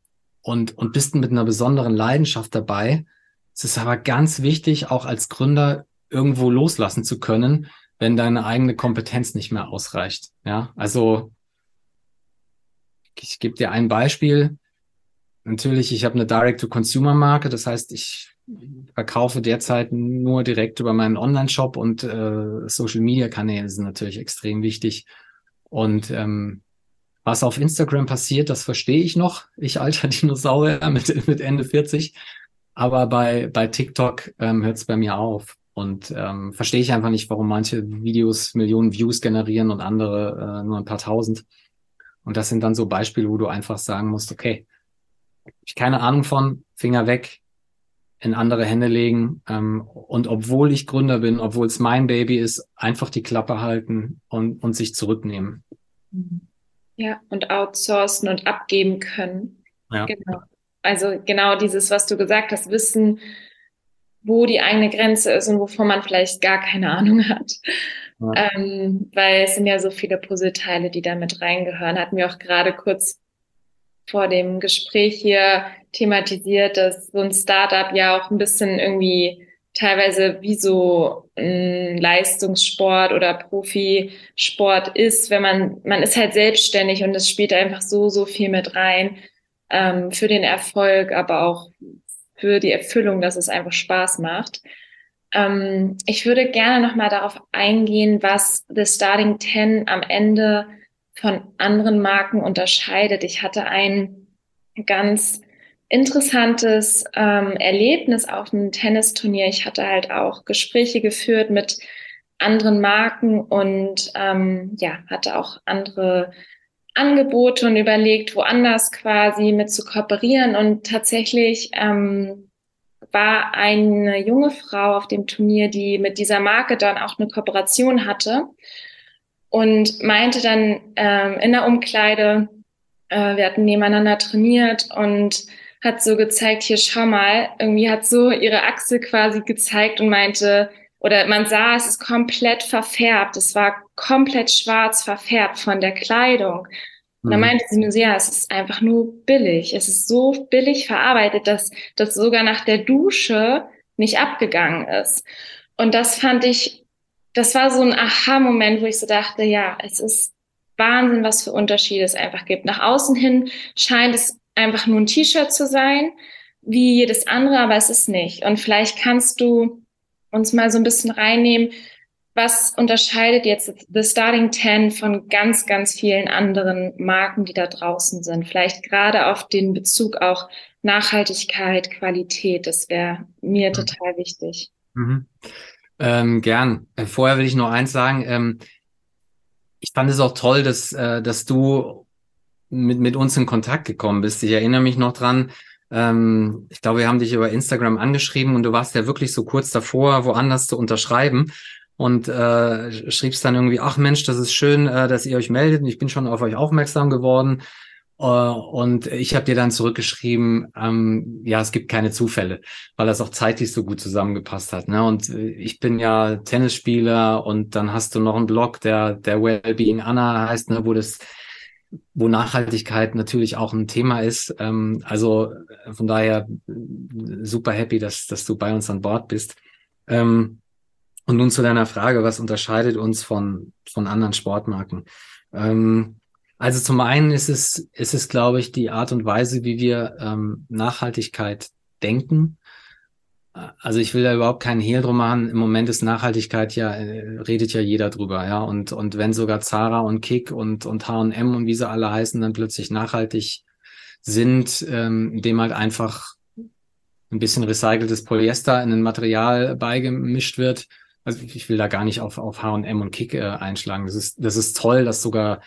und, und bist mit einer besonderen Leidenschaft dabei. Es ist aber ganz wichtig, auch als Gründer irgendwo loslassen zu können, wenn deine eigene Kompetenz nicht mehr ausreicht. Ja, also ich gebe dir ein Beispiel. Natürlich, ich habe eine Direct-to-Consumer-Marke, das heißt, ich verkaufe derzeit nur direkt über meinen Online-Shop und äh, Social-Media-Kanäle sind natürlich extrem wichtig. Und ähm, was auf Instagram passiert, das verstehe ich noch. Ich alter Dinosaurier mit, mit Ende 40. Aber bei, bei TikTok ähm, hört es bei mir auf. Und ähm, verstehe ich einfach nicht, warum manche Videos Millionen Views generieren und andere äh, nur ein paar tausend. Und das sind dann so Beispiele, wo du einfach sagen musst, okay, ich keine Ahnung von, Finger weg, in andere Hände legen. Ähm, und obwohl ich Gründer bin, obwohl es mein Baby ist, einfach die Klappe halten und, und sich zurücknehmen. Ja, und outsourcen und abgeben können. Ja. Genau. Also genau dieses, was du gesagt hast, wissen, wo die eigene Grenze ist und wovon man vielleicht gar keine Ahnung hat. Ja. Ähm, weil es sind ja so viele Puzzleteile, die da mit reingehören. Hatten wir auch gerade kurz vor dem Gespräch hier thematisiert, dass so ein Startup ja auch ein bisschen irgendwie teilweise wie so ein Leistungssport oder Profisport ist, wenn man, man ist halt selbstständig und es spielt einfach so, so viel mit rein ähm, für den Erfolg, aber auch für die Erfüllung, dass es einfach Spaß macht. Ähm, ich würde gerne nochmal darauf eingehen, was The Starting Ten am Ende von anderen Marken unterscheidet. Ich hatte ein ganz interessantes ähm, Erlebnis auf einem Tennisturnier. Ich hatte halt auch Gespräche geführt mit anderen Marken und ähm, ja, hatte auch andere Angebote und überlegt, woanders quasi mit zu kooperieren. Und tatsächlich ähm, war eine junge Frau auf dem Turnier, die mit dieser Marke dann auch eine Kooperation hatte und meinte dann ähm, in der Umkleide, äh, wir hatten nebeneinander trainiert und hat so gezeigt, hier schau mal, irgendwie hat so ihre Achse quasi gezeigt und meinte, oder man sah, es ist komplett verfärbt. Es war komplett schwarz verfärbt von der Kleidung. Und dann mhm. meinte sie nur, ja, es ist einfach nur billig. Es ist so billig verarbeitet, dass das sogar nach der Dusche nicht abgegangen ist. Und das fand ich, das war so ein Aha-Moment, wo ich so dachte, ja, es ist Wahnsinn, was für Unterschiede es einfach gibt. Nach außen hin scheint es einfach nur ein T-Shirt zu sein, wie jedes andere, aber es ist nicht. Und vielleicht kannst du uns mal so ein bisschen reinnehmen, was unterscheidet jetzt The Starting Ten von ganz, ganz vielen anderen Marken, die da draußen sind? Vielleicht gerade auf den Bezug auch Nachhaltigkeit, Qualität, das wäre mir mhm. total wichtig. Mhm. Ähm, gern. Äh, vorher will ich noch eins sagen. Ähm, ich fand es auch toll, dass, äh, dass du mit, mit uns in Kontakt gekommen bist. Ich erinnere mich noch dran, ähm, ich glaube, wir haben dich über Instagram angeschrieben und du warst ja wirklich so kurz davor, woanders zu unterschreiben und äh, schriebst dann irgendwie, ach Mensch, das ist schön, äh, dass ihr euch meldet. Ich bin schon auf euch aufmerksam geworden. Äh, und ich habe dir dann zurückgeschrieben, ähm, ja, es gibt keine Zufälle, weil das auch zeitlich so gut zusammengepasst hat. Ne? Und äh, ich bin ja Tennisspieler und dann hast du noch einen Blog, der der Wellbeing Anna heißt, ne, wo das wo Nachhaltigkeit natürlich auch ein Thema ist. Ähm, also äh, von daher äh, super happy, dass, dass du bei uns an Bord bist. Ähm, und nun zu deiner Frage, was unterscheidet uns von, von anderen Sportmarken? Ähm, also zum einen ist es, ist es, glaube ich, die Art und Weise, wie wir ähm, Nachhaltigkeit denken. Also ich will da überhaupt keinen Hehl drum machen. Im Moment ist Nachhaltigkeit ja, äh, redet ja jeder drüber, ja. Und, und wenn sogar Zara und Kick und, und H&M und wie sie alle heißen, dann plötzlich nachhaltig sind, ähm, dem halt einfach ein bisschen recyceltes Polyester in ein Material beigemischt wird. Also ich will da gar nicht auf, auf H&M und Kick äh, einschlagen. Das ist, das ist toll, dass sogar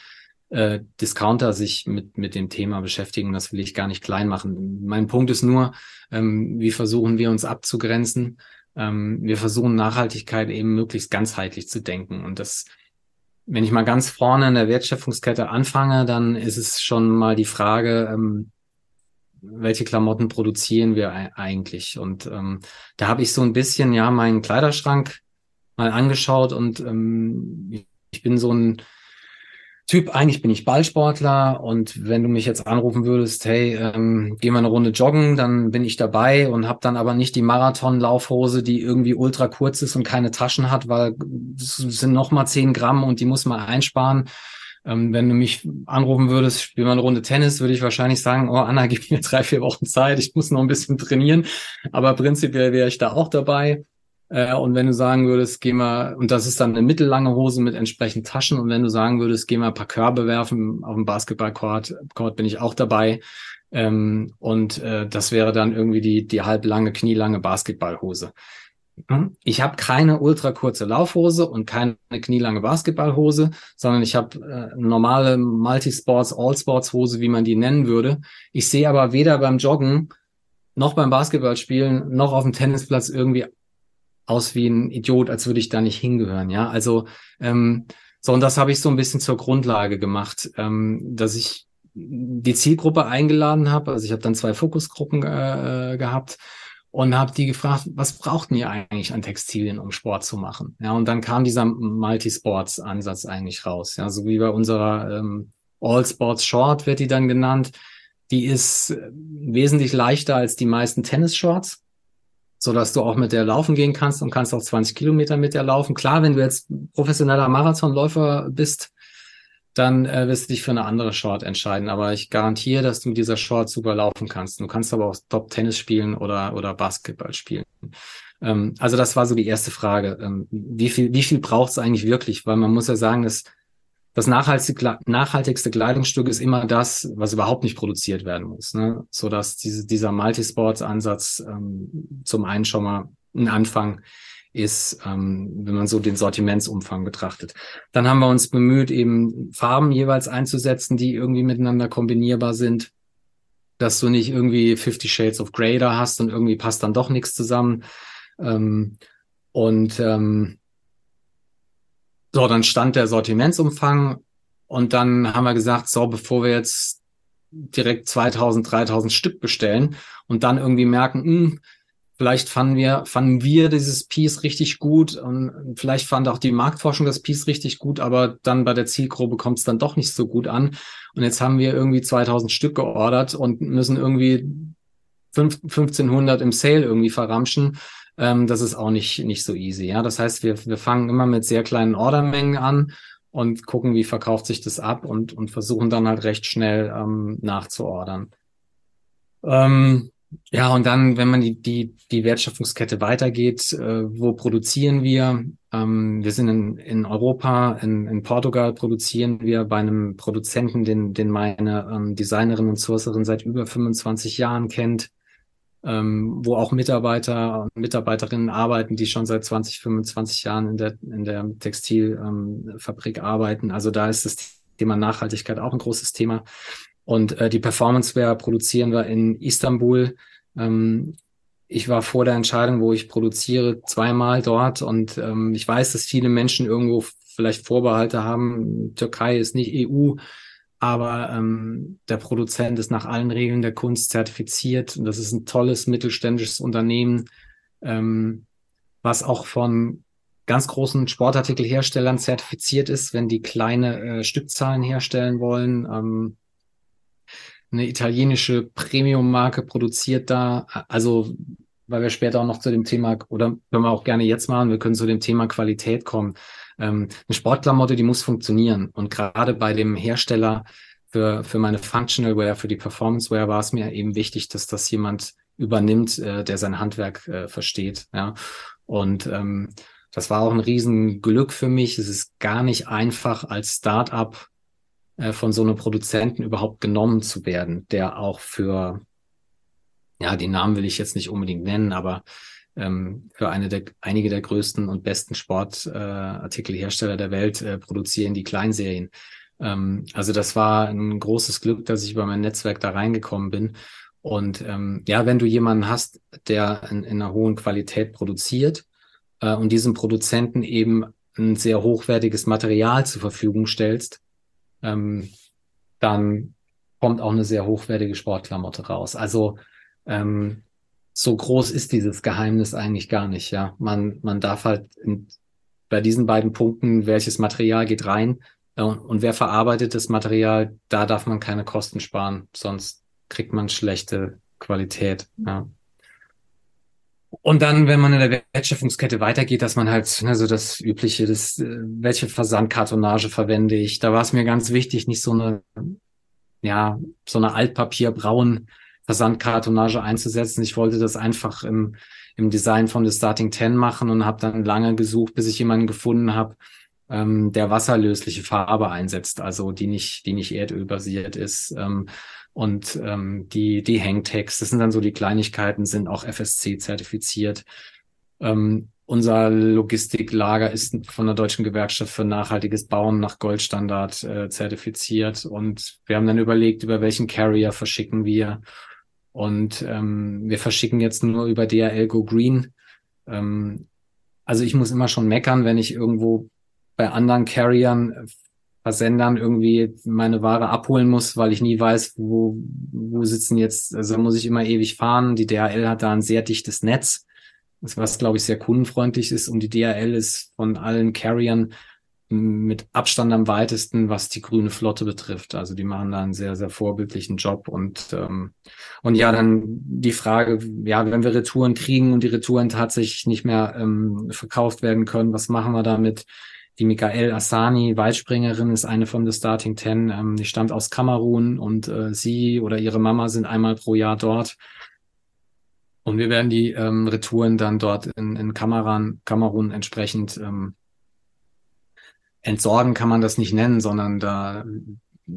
äh, Discounter sich mit, mit dem Thema beschäftigen. Das will ich gar nicht klein machen. Mein Punkt ist nur, ähm, wie versuchen wir uns abzugrenzen? Ähm, wir versuchen Nachhaltigkeit eben möglichst ganzheitlich zu denken. Und das, wenn ich mal ganz vorne in der Wertschöpfungskette anfange, dann ist es schon mal die Frage, ähm, welche Klamotten produzieren wir eigentlich? Und ähm, da habe ich so ein bisschen ja meinen Kleiderschrank mal angeschaut und ähm, ich bin so ein Typ, eigentlich bin ich Ballsportler und wenn du mich jetzt anrufen würdest, hey, ähm, geh mal eine Runde joggen, dann bin ich dabei und habe dann aber nicht die Marathonlaufhose, die irgendwie ultra kurz ist und keine Taschen hat, weil es sind noch mal zehn Gramm und die muss man einsparen. Ähm, wenn du mich anrufen würdest, spiel mal eine Runde Tennis, würde ich wahrscheinlich sagen, oh Anna, gib mir drei, vier Wochen Zeit, ich muss noch ein bisschen trainieren. Aber prinzipiell wäre ich da auch dabei. Äh, und wenn du sagen würdest, geh mal, und das ist dann eine mittellange Hose mit entsprechend Taschen, und wenn du sagen würdest, geh mal ein paar Körbe werfen auf dem Basketballcourt, Court bin ich auch dabei. Ähm, und äh, das wäre dann irgendwie die, die halblange, knielange Basketballhose. Hm? Ich habe keine ultra kurze Laufhose und keine knielange Basketballhose, sondern ich habe äh, normale Multisports, Allsports Hose, wie man die nennen würde. Ich sehe aber weder beim Joggen noch beim Basketballspielen noch auf dem Tennisplatz irgendwie aus wie ein Idiot, als würde ich da nicht hingehören. Ja, also ähm, so und das habe ich so ein bisschen zur Grundlage gemacht, ähm, dass ich die Zielgruppe eingeladen habe. Also ich habe dann zwei Fokusgruppen äh, gehabt und habe die gefragt, was braucht ihr eigentlich an Textilien, um Sport zu machen? Ja, und dann kam dieser Multisports-Ansatz eigentlich raus. Ja, so wie bei unserer ähm, All Sports Short wird die dann genannt. Die ist äh, wesentlich leichter als die meisten Tennis-Shorts, so dass du auch mit der laufen gehen kannst und kannst auch 20 Kilometer mit der laufen. Klar, wenn du jetzt professioneller Marathonläufer bist, dann äh, wirst du dich für eine andere Short entscheiden. Aber ich garantiere, dass du mit dieser Short super laufen kannst. Du kannst aber auch Top-Tennis spielen oder, oder Basketball spielen. Ähm, also das war so die erste Frage. Ähm, wie viel, wie viel braucht es eigentlich wirklich? Weil man muss ja sagen, dass das nachhaltigste, Kleidungsstück ist immer das, was überhaupt nicht produziert werden muss. Ne? So dass diese, dieser Multisports-Ansatz ähm, zum einen schon mal ein Anfang ist, ähm, wenn man so den Sortimentsumfang betrachtet. Dann haben wir uns bemüht, eben Farben jeweils einzusetzen, die irgendwie miteinander kombinierbar sind, dass du nicht irgendwie 50 Shades of da hast und irgendwie passt dann doch nichts zusammen. Ähm, und ähm, so, dann stand der Sortimentsumfang und dann haben wir gesagt, so, bevor wir jetzt direkt 2000, 3000 Stück bestellen und dann irgendwie merken, mh, hm, Vielleicht fanden wir, fanden wir dieses Piece richtig gut und vielleicht fand auch die Marktforschung das Piece richtig gut, aber dann bei der Zielgruppe kommt es dann doch nicht so gut an. Und jetzt haben wir irgendwie 2000 Stück geordert und müssen irgendwie 1500 im Sale irgendwie verramschen. Ähm, das ist auch nicht, nicht so easy. Ja, das heißt, wir, wir fangen immer mit sehr kleinen Ordermengen an und gucken, wie verkauft sich das ab und, und versuchen dann halt recht schnell ähm, nachzuordern. Ähm, ja, und dann, wenn man die, die, die Wertschöpfungskette weitergeht, äh, wo produzieren wir? Ähm, wir sind in, in Europa, in, in Portugal produzieren wir bei einem Produzenten, den, den meine ähm, Designerin und Sourcerin seit über 25 Jahren kennt, ähm, wo auch Mitarbeiter und Mitarbeiterinnen arbeiten, die schon seit 20, 25 Jahren in der, in der Textilfabrik ähm, arbeiten. Also da ist das Thema Nachhaltigkeit auch ein großes Thema. Und äh, die Performanceware produzieren wir in Istanbul. Ähm, ich war vor der Entscheidung, wo ich produziere, zweimal dort und ähm, ich weiß, dass viele Menschen irgendwo vielleicht Vorbehalte haben. Türkei ist nicht EU, aber ähm, der Produzent ist nach allen Regeln der Kunst zertifiziert und das ist ein tolles mittelständisches Unternehmen, ähm, was auch von ganz großen Sportartikelherstellern zertifiziert ist, wenn die kleine äh, Stückzahlen herstellen wollen. Ähm, eine italienische Premium-Marke produziert da. Also, weil wir später auch noch zu dem Thema, oder können wir auch gerne jetzt machen, wir können zu dem Thema Qualität kommen. Ähm, eine Sportklamotte, die muss funktionieren. Und gerade bei dem Hersteller für, für meine Functional Wear, für die Performance Wear war es mir eben wichtig, dass das jemand übernimmt, äh, der sein Handwerk äh, versteht. Ja. Und ähm, das war auch ein Riesenglück für mich. Es ist gar nicht einfach als Startup äh, von so einem Produzenten überhaupt genommen zu werden, der auch für, ja, die Namen will ich jetzt nicht unbedingt nennen, aber ähm, für eine der, einige der größten und besten Sportartikelhersteller äh, der Welt äh, produzieren die Kleinserien. Ähm, also das war ein großes Glück, dass ich über mein Netzwerk da reingekommen bin. Und ähm, ja, wenn du jemanden hast, der in, in einer hohen Qualität produziert äh, und diesem Produzenten eben ein sehr hochwertiges Material zur Verfügung stellst, ähm, dann kommt auch eine sehr hochwertige Sportklamotte raus. Also ähm, so groß ist dieses Geheimnis eigentlich gar nicht. Ja, man man darf halt in, bei diesen beiden Punkten, welches Material geht rein äh, und wer verarbeitet das Material, da darf man keine Kosten sparen, sonst kriegt man schlechte Qualität. Ja. Und dann, wenn man in der Wertschöpfungskette weitergeht, dass man halt, ne, so das übliche, das, äh, welche Versandkartonage verwende ich? Da war es mir ganz wichtig, nicht so eine, ja, so eine Altpapierbraun Versandkartonage einzusetzen. Ich wollte das einfach im, im Design von The Starting 10 machen und habe dann lange gesucht, bis ich jemanden gefunden habe, ähm, der wasserlösliche Farbe einsetzt, also die nicht, die nicht erdölbasiert ist. Ähm, und ähm, die, die Hangtags, das sind dann so die Kleinigkeiten, sind auch FSC zertifiziert. Ähm, unser Logistiklager ist von der Deutschen Gewerkschaft für nachhaltiges Bauen nach Goldstandard äh, zertifiziert. Und wir haben dann überlegt, über welchen Carrier verschicken wir. Und ähm, wir verschicken jetzt nur über DHL Go Green. Ähm, also ich muss immer schon meckern, wenn ich irgendwo bei anderen Carriern, äh, Versendern irgendwie meine Ware abholen muss, weil ich nie weiß, wo, wo sitzen jetzt, also muss ich immer ewig fahren. Die DHL hat da ein sehr dichtes Netz, was glaube ich sehr kundenfreundlich ist und die DHL ist von allen Carriern mit Abstand am weitesten, was die grüne Flotte betrifft. Also die machen da einen sehr, sehr vorbildlichen Job. Und, ähm, und ja, dann die Frage, ja, wenn wir Retouren kriegen und die Retouren tatsächlich nicht mehr ähm, verkauft werden können, was machen wir damit? Die Michael Asani, Weitspringerin, ist eine von The Starting Ten. Ähm, die stammt aus Kamerun und äh, sie oder ihre Mama sind einmal pro Jahr dort. Und wir werden die ähm, Retouren dann dort in, in Kamerun, Kamerun entsprechend ähm, entsorgen kann man das nicht nennen, sondern da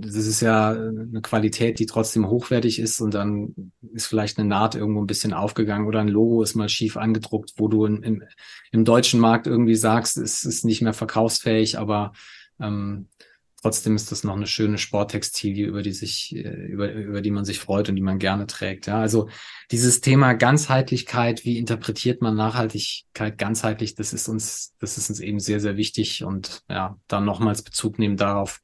das ist ja eine Qualität, die trotzdem hochwertig ist und dann ist vielleicht eine Naht irgendwo ein bisschen aufgegangen oder ein Logo ist mal schief angedruckt, wo du in, im, im deutschen Markt irgendwie sagst, es ist nicht mehr verkaufsfähig, aber ähm, trotzdem ist das noch eine schöne Sporttextilie, über die sich, äh, über, über die man sich freut und die man gerne trägt. Ja, also dieses Thema Ganzheitlichkeit, wie interpretiert man Nachhaltigkeit ganzheitlich, das ist uns, das ist uns eben sehr, sehr wichtig und ja, dann nochmals Bezug nehmen darauf,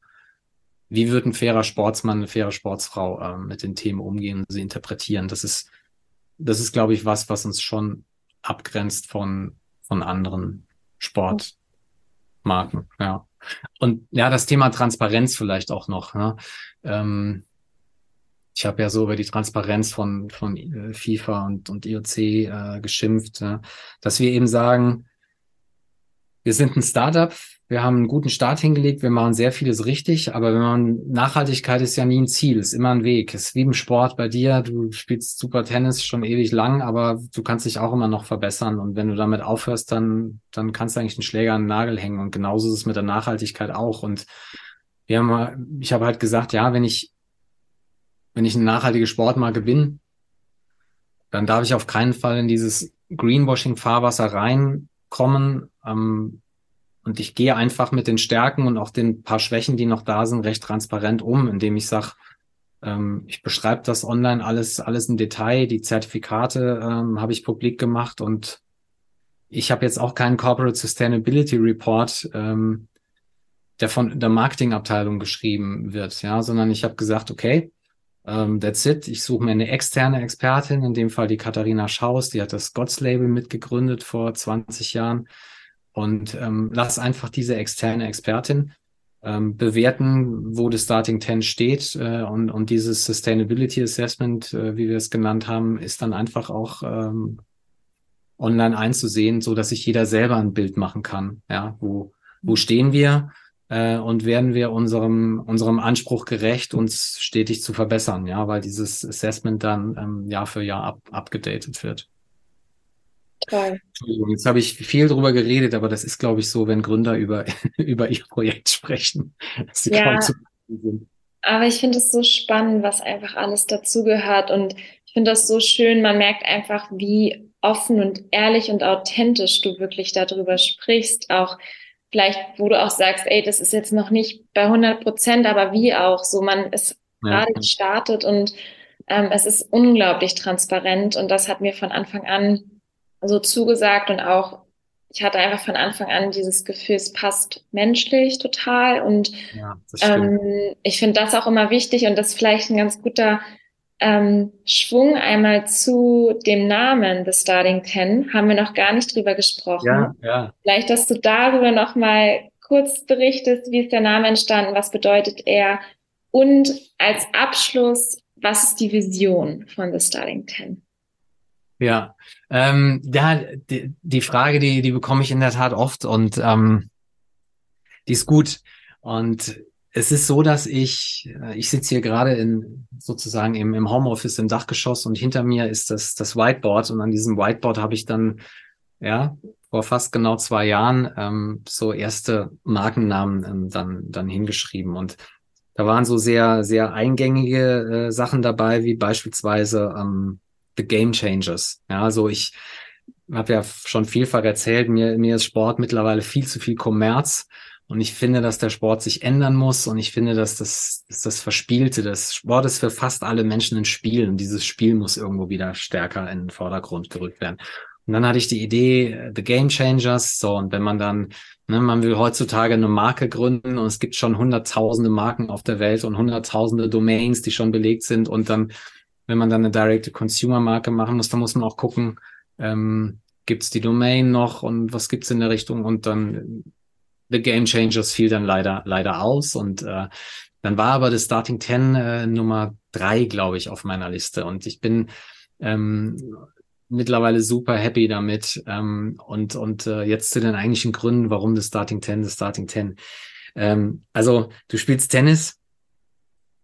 wie wird ein fairer Sportsmann, eine faire Sportsfrau äh, mit den Themen umgehen und sie interpretieren. Das ist, das ist, glaube ich, was, was uns schon abgrenzt von, von anderen Sportmarken. Ja. Und ja, das Thema Transparenz vielleicht auch noch. Ne? Ähm, ich habe ja so über die Transparenz von, von äh, FIFA und, und IOC äh, geschimpft, ja? dass wir eben sagen, wir sind ein Startup, wir haben einen guten Start hingelegt, wir machen sehr vieles richtig, aber wenn man Nachhaltigkeit ist ja nie ein Ziel, ist immer ein Weg. Ist wie im Sport bei dir, du spielst super Tennis schon ewig lang, aber du kannst dich auch immer noch verbessern und wenn du damit aufhörst, dann dann kannst du eigentlich einen Schläger an den Nagel hängen und genauso ist es mit der Nachhaltigkeit auch und wir haben ich habe halt gesagt, ja, wenn ich wenn ich eine nachhaltige Sportmarke bin, dann darf ich auf keinen Fall in dieses Greenwashing-Fahrwasser reinkommen. Ähm, und ich gehe einfach mit den Stärken und auch den paar Schwächen, die noch da sind, recht transparent um, indem ich sage, ähm, ich beschreibe das online alles, alles im Detail. Die Zertifikate ähm, habe ich publik gemacht und ich habe jetzt auch keinen Corporate Sustainability Report, ähm, der von der Marketingabteilung geschrieben wird, ja, sondern ich habe gesagt, okay, ähm, that's it. Ich suche mir eine externe Expertin, in dem Fall die Katharina Schaus, die hat das Gods Label mitgegründet vor 20 Jahren und ähm, lass einfach diese externe Expertin ähm, bewerten, wo das Starting 10 steht. Äh, und, und dieses Sustainability Assessment, äh, wie wir es genannt haben, ist dann einfach auch ähm, online einzusehen, so dass sich jeder selber ein Bild machen kann. Ja, wo, wo stehen wir? äh, und werden wir unserem, unserem Anspruch gerecht, uns stetig zu verbessern, ja, weil dieses Assessment dann ähm, Jahr für Jahr ab, abgedatet wird. Toll. Entschuldigung, jetzt habe ich viel drüber geredet, aber das ist, glaube ich, so, wenn Gründer über, über ihr Projekt sprechen, dass sie ja, kaum zu sind. Aber ich finde es so spannend, was einfach alles dazugehört. Und ich finde das so schön. Man merkt einfach, wie offen und ehrlich und authentisch du wirklich darüber sprichst. Auch vielleicht, wo du auch sagst, ey, das ist jetzt noch nicht bei 100 Prozent, aber wie auch so, man ist ja. gerade gestartet und ähm, es ist unglaublich transparent und das hat mir von Anfang an so zugesagt und auch ich hatte einfach von Anfang an dieses Gefühl, es passt menschlich total und ja, ähm, ich finde das auch immer wichtig und das ist vielleicht ein ganz guter ähm, Schwung einmal zu dem Namen The Starting Ten. Haben wir noch gar nicht drüber gesprochen. Ja, ja. Vielleicht, dass du darüber noch mal kurz berichtest, wie ist der Name entstanden, was bedeutet er und als Abschluss, was ist die Vision von The Starting Ten? Ja, ähm, ja, die, die Frage, die, die bekomme ich in der Tat oft und ähm, die ist gut. Und es ist so, dass ich, äh, ich sitze hier gerade in sozusagen im, im Homeoffice im Dachgeschoss und hinter mir ist das, das Whiteboard und an diesem Whiteboard habe ich dann, ja, vor fast genau zwei Jahren ähm, so erste Markennamen ähm, dann, dann hingeschrieben und da waren so sehr, sehr eingängige äh, Sachen dabei, wie beispielsweise ähm, The Game Changers. Ja, also ich habe ja schon vielfach erzählt, mir, mir ist Sport mittlerweile viel zu viel Kommerz. Und ich finde, dass der Sport sich ändern muss und ich finde, dass das, dass das Verspielte, das Sport ist für fast alle Menschen ein Spiel und dieses Spiel muss irgendwo wieder stärker in den Vordergrund gerückt werden. Und dann hatte ich die Idee, äh, The Game Changers, so, und wenn man dann, ne, man will heutzutage eine Marke gründen und es gibt schon hunderttausende Marken auf der Welt und hunderttausende Domains, die schon belegt sind und dann, wenn man dann eine Direct-to-Consumer-Marke machen muss, dann muss man auch gucken, ähm, gibt es die Domain noch und was gibt's in der Richtung und dann The Game Changers fiel dann leider, leider aus und äh, dann war aber das Starting Ten äh, Nummer drei, glaube ich, auf meiner Liste und ich bin ähm, mittlerweile super happy damit ähm, und und äh, jetzt zu den eigentlichen Gründen, warum das Starting Ten, das Starting Ten. Ähm, also du spielst Tennis,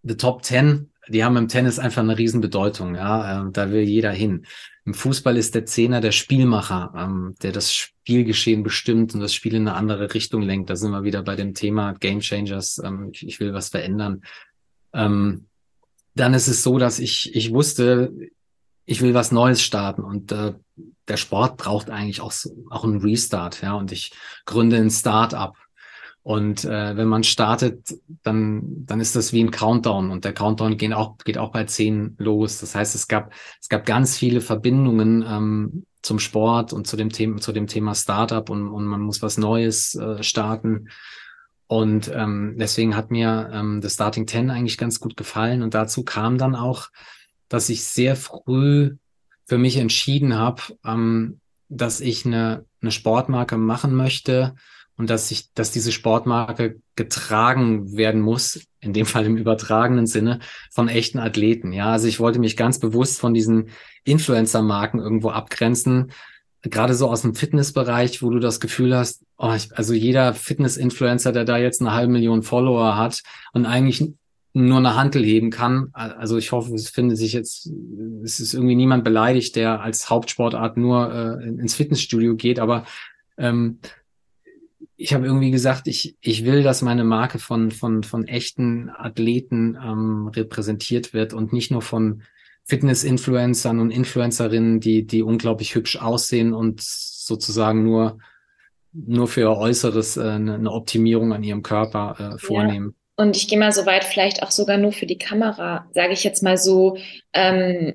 the Top Ten die haben im Tennis einfach eine Riesenbedeutung. Ja, äh, da will jeder hin. Im Fußball ist der Zehner der Spielmacher, ähm, der das Spielgeschehen bestimmt und das Spiel in eine andere Richtung lenkt. Da sind wir wieder bei dem Thema Game Changers. Ähm, ich, ich, will was verändern. Ähm, dann ist es so, dass ich ich wusste, ich will was Neues starten und äh, der Sport braucht eigentlich auch auch einen Restart. Ja, und ich gründe ein Start-up und äh, wenn man startet, dann, dann ist das wie ein Countdown und der Countdown geht auch, geht auch bei zehn los. Das heißt, es gab, es gab ganz viele Verbindungen ähm, zum Sport und zu dem Thema, zu dem Thema Startup und, und man muss was Neues äh, starten. Und ähm, deswegen hat mir ähm, das Starting Ten eigentlich ganz gut gefallen. Und dazu kam dann auch, dass ich sehr früh für mich entschieden habe, ähm, dass ich eine, eine Sportmarke machen möchte, und dass sich, dass diese Sportmarke getragen werden muss, in dem Fall im übertragenen Sinne, von echten Athleten. Ja, also ich wollte mich ganz bewusst von diesen Influencer-Marken irgendwo abgrenzen, gerade so aus dem Fitnessbereich, wo du das Gefühl hast, oh, ich, also jeder Fitness-Influencer, der da jetzt eine halbe Million Follower hat und eigentlich nur eine Hantel heben kann. Also ich hoffe, es findet sich jetzt, es ist irgendwie niemand beleidigt, der als Hauptsportart nur äh, ins Fitnessstudio geht, aber ähm, ich habe irgendwie gesagt, ich, ich will, dass meine Marke von, von, von echten Athleten ähm, repräsentiert wird und nicht nur von Fitness-Influencern und Influencerinnen, die, die unglaublich hübsch aussehen und sozusagen nur, nur für ihr Äußeres äh, eine, eine Optimierung an ihrem Körper äh, vornehmen. Ja. Und ich gehe mal so weit, vielleicht auch sogar nur für die Kamera, sage ich jetzt mal so. Ähm,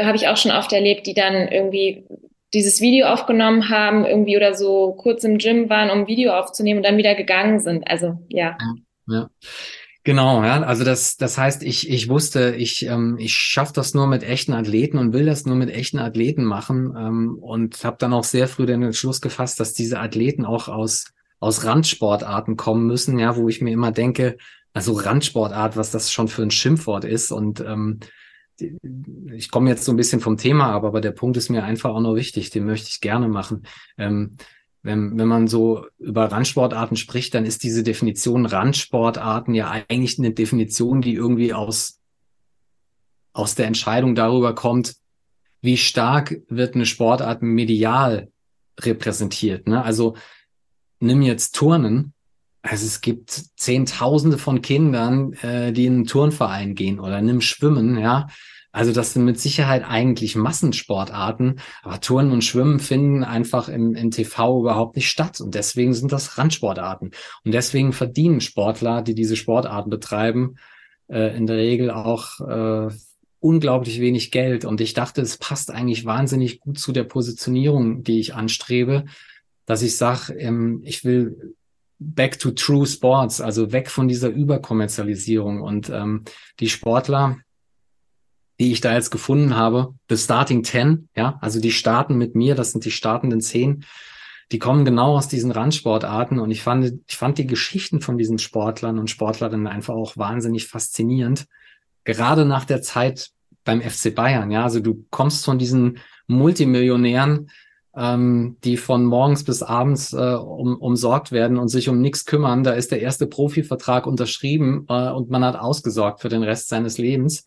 habe ich auch schon oft erlebt, die dann irgendwie dieses Video aufgenommen haben, irgendwie oder so kurz im Gym waren, um Video aufzunehmen und dann wieder gegangen sind. Also ja. Ja. Genau, ja. Also das, das heißt, ich, ich wusste, ich, ähm, ich schaffe das nur mit echten Athleten und will das nur mit echten Athleten machen ähm, und habe dann auch sehr früh den Entschluss gefasst, dass diese Athleten auch aus, aus Randsportarten kommen müssen, ja, wo ich mir immer denke, also Randsportart, was das schon für ein Schimpfwort ist und ähm, ich komme jetzt so ein bisschen vom Thema ab, aber der Punkt ist mir einfach auch noch wichtig, den möchte ich gerne machen. Ähm, wenn, wenn man so über Randsportarten spricht, dann ist diese Definition Randsportarten ja eigentlich eine Definition, die irgendwie aus, aus der Entscheidung darüber kommt, wie stark wird eine Sportart medial repräsentiert. Ne? Also nimm jetzt Turnen. Also es gibt Zehntausende von Kindern, äh, die in einen Turnverein gehen oder nimm Schwimmen, ja. Also das sind mit Sicherheit eigentlich Massensportarten, aber Turnen und Schwimmen finden einfach im, im TV überhaupt nicht statt und deswegen sind das Randsportarten. Und deswegen verdienen Sportler, die diese Sportarten betreiben, äh, in der Regel auch äh, unglaublich wenig Geld. Und ich dachte, es passt eigentlich wahnsinnig gut zu der Positionierung, die ich anstrebe, dass ich sage, ähm, ich will back to true sports, also weg von dieser Überkommerzialisierung. Und ähm, die Sportler, die ich da jetzt gefunden habe, the starting ten, ja, also die starten mit mir, das sind die startenden zehn, die kommen genau aus diesen Randsportarten und ich fand, ich fand die Geschichten von diesen Sportlern und Sportlerinnen einfach auch wahnsinnig faszinierend. Gerade nach der Zeit beim FC Bayern, ja, also du kommst von diesen Multimillionären, ähm, die von morgens bis abends äh, um, umsorgt werden und sich um nichts kümmern. Da ist der erste Profivertrag unterschrieben äh, und man hat ausgesorgt für den Rest seines Lebens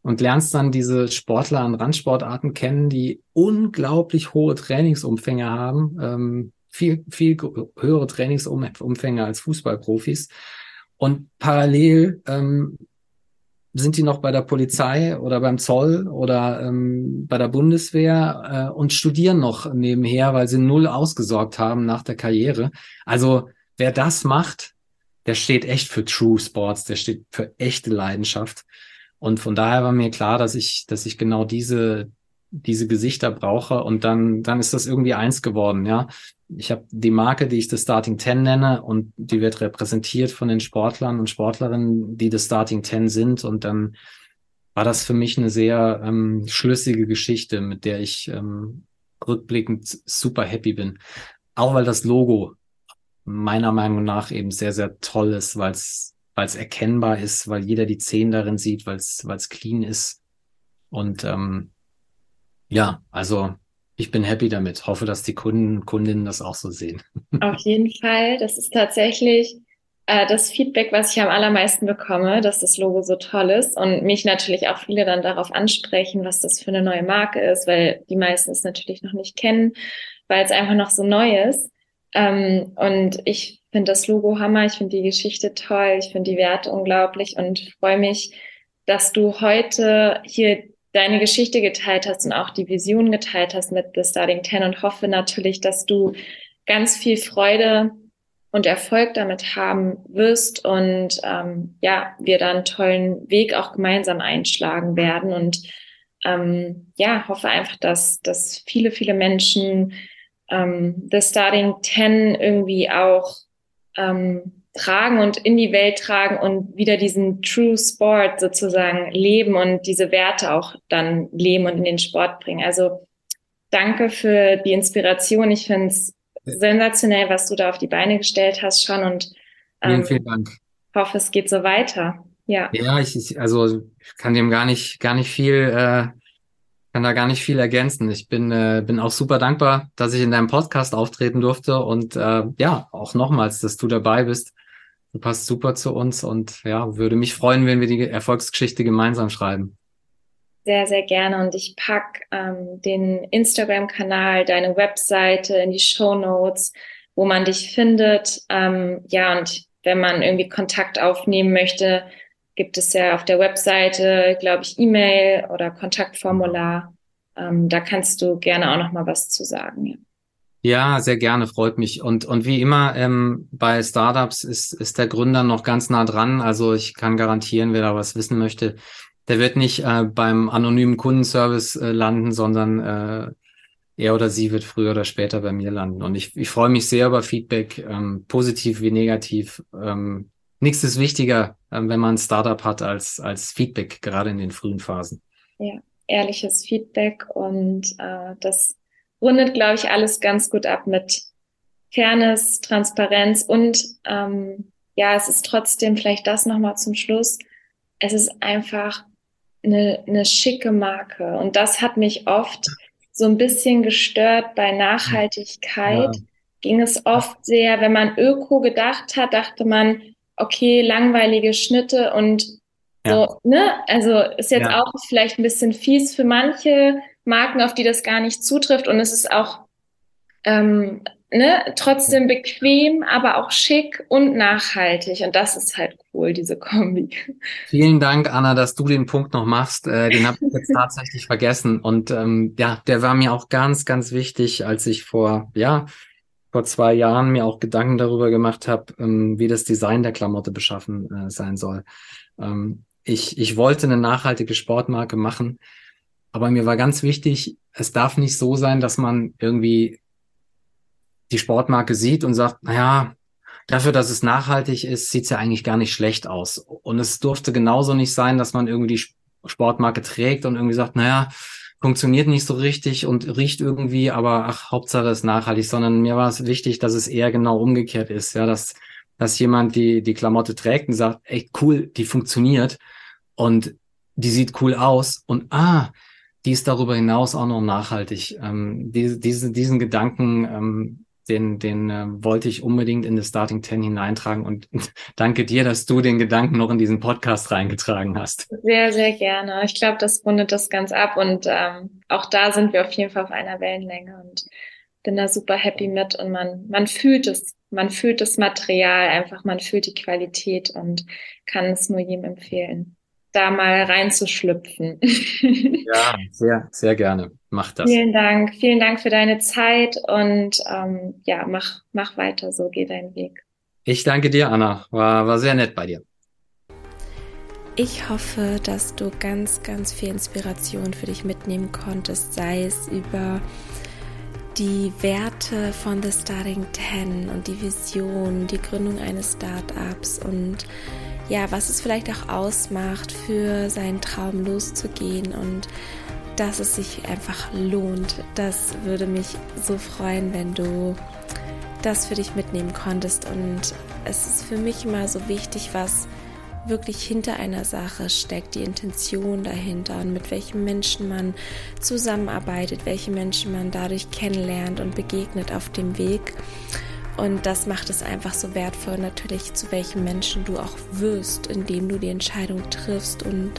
und lernst dann diese Sportler an Randsportarten kennen, die unglaublich hohe Trainingsumfänge haben, ähm, viel, viel höhere Trainingsumfänge als Fußballprofis. Und parallel ähm, sind die noch bei der Polizei oder beim Zoll oder ähm, bei der Bundeswehr äh, und studieren noch nebenher, weil sie null ausgesorgt haben nach der Karriere. Also wer das macht, der steht echt für True Sports, der steht für echte Leidenschaft. Und von daher war mir klar, dass ich, dass ich genau diese, diese Gesichter brauche und dann, dann ist das irgendwie eins geworden, ja. Ich habe die Marke, die ich das Starting Ten nenne und die wird repräsentiert von den Sportlern und Sportlerinnen, die das Starting Ten sind und dann war das für mich eine sehr ähm, schlüssige Geschichte, mit der ich ähm, rückblickend super happy bin. Auch weil das Logo meiner Meinung nach eben sehr, sehr toll ist, weil es erkennbar ist, weil jeder die Zehen darin sieht, weil es weil es clean ist. Und ähm, ja, also ich bin happy damit. Hoffe, dass die Kunden, Kundinnen das auch so sehen. Auf jeden Fall. Das ist tatsächlich äh, das Feedback, was ich am allermeisten bekomme, dass das Logo so toll ist und mich natürlich auch viele dann darauf ansprechen, was das für eine neue Marke ist, weil die meisten es natürlich noch nicht kennen, weil es einfach noch so neu ist. Ähm, und ich finde das Logo Hammer, ich finde die Geschichte toll, ich finde die Werte unglaublich und freue mich, dass du heute hier deine Geschichte geteilt hast und auch die Vision geteilt hast mit The Starting Ten und hoffe natürlich, dass du ganz viel Freude und Erfolg damit haben wirst und ähm, ja, wir da einen tollen Weg auch gemeinsam einschlagen werden und ähm, ja, hoffe einfach, dass, dass viele, viele Menschen ähm, The Starting Ten irgendwie auch ähm, tragen und in die Welt tragen und wieder diesen True Sport sozusagen leben und diese Werte auch dann leben und in den Sport bringen. Also danke für die Inspiration. Ich finde es sensationell, was du da auf die Beine gestellt hast schon und ähm, vielen, vielen Dank. hoffe, es geht so weiter. Ja. Ja, ich, ich also ich kann dem gar nicht gar nicht viel äh, kann da gar nicht viel ergänzen. Ich bin, äh, bin auch super dankbar, dass ich in deinem Podcast auftreten durfte und äh, ja, auch nochmals, dass du dabei bist. Du passt super zu uns und ja, würde mich freuen, wenn wir die Erfolgsgeschichte gemeinsam schreiben. Sehr, sehr gerne. Und ich pack ähm, den Instagram-Kanal, deine Webseite in die Show Notes, wo man dich findet. Ähm, ja, und wenn man irgendwie Kontakt aufnehmen möchte, gibt es ja auf der Webseite, glaube ich, E-Mail oder Kontaktformular. Ähm, da kannst du gerne auch noch mal was zu sagen. Ja. Ja, sehr gerne, freut mich. Und, und wie immer ähm, bei Startups ist, ist der Gründer noch ganz nah dran. Also ich kann garantieren, wer da was wissen möchte, der wird nicht äh, beim anonymen Kundenservice äh, landen, sondern äh, er oder sie wird früher oder später bei mir landen. Und ich, ich freue mich sehr über Feedback, ähm, positiv wie negativ. Ähm, nichts ist wichtiger, äh, wenn man ein Startup hat, als, als Feedback, gerade in den frühen Phasen. Ja, ehrliches Feedback und äh, das rundet, glaube ich, alles ganz gut ab mit Fairness, Transparenz und ähm, ja, es ist trotzdem vielleicht das nochmal zum Schluss. Es ist einfach eine, eine schicke Marke und das hat mich oft so ein bisschen gestört bei Nachhaltigkeit, ja. ging es oft sehr, wenn man Öko gedacht hat, dachte man, okay, langweilige Schnitte und ja. so, ne? Also ist jetzt ja. auch vielleicht ein bisschen fies für manche Marken, auf die das gar nicht zutrifft. Und es ist auch ähm, ne, trotzdem bequem, aber auch schick und nachhaltig. Und das ist halt cool, diese Kombi. Vielen Dank, Anna, dass du den Punkt noch machst. Äh, den habe ich jetzt tatsächlich vergessen. Und ähm, ja, der war mir auch ganz, ganz wichtig, als ich vor, ja, vor zwei Jahren mir auch Gedanken darüber gemacht habe, ähm, wie das Design der Klamotte beschaffen äh, sein soll. Ähm, ich, ich wollte eine nachhaltige Sportmarke machen, aber mir war ganz wichtig, es darf nicht so sein, dass man irgendwie die Sportmarke sieht und sagt, naja, dafür, dass es nachhaltig ist, sieht's ja eigentlich gar nicht schlecht aus. Und es durfte genauso nicht sein, dass man irgendwie die Sportmarke trägt und irgendwie sagt, naja, funktioniert nicht so richtig und riecht irgendwie, aber ach, Hauptsache ist nachhaltig, sondern mir war es wichtig, dass es eher genau umgekehrt ist, ja, dass, dass jemand die, die Klamotte trägt und sagt, ey, cool, die funktioniert und die sieht cool aus und ah, die ist darüber hinaus auch noch nachhaltig. Ähm, diese, diese, diesen Gedanken ähm, den, den äh, wollte ich unbedingt in das Starting Ten hineintragen und danke dir, dass du den Gedanken noch in diesen Podcast reingetragen hast. Sehr, sehr gerne. Ich glaube, das rundet das ganz ab und ähm, auch da sind wir auf jeden Fall auf einer Wellenlänge und bin da super happy mit und man, man fühlt es, man fühlt das Material einfach, man fühlt die Qualität und kann es nur jedem empfehlen da mal reinzuschlüpfen. ja, sehr, sehr gerne. Mach das. Vielen Dank. Vielen Dank für deine Zeit und ähm, ja, mach, mach weiter so, geh deinen Weg. Ich danke dir, Anna. War, war sehr nett bei dir. Ich hoffe, dass du ganz, ganz viel Inspiration für dich mitnehmen konntest, sei es über die Werte von The Starting Ten und die Vision, die Gründung eines Startups und ja, was es vielleicht auch ausmacht, für seinen Traum loszugehen und dass es sich einfach lohnt. Das würde mich so freuen, wenn du das für dich mitnehmen konntest. Und es ist für mich immer so wichtig, was wirklich hinter einer Sache steckt, die Intention dahinter und mit welchen Menschen man zusammenarbeitet, welche Menschen man dadurch kennenlernt und begegnet auf dem Weg. Und das macht es einfach so wertvoll, natürlich, zu welchen Menschen du auch wirst, indem du die Entscheidung triffst und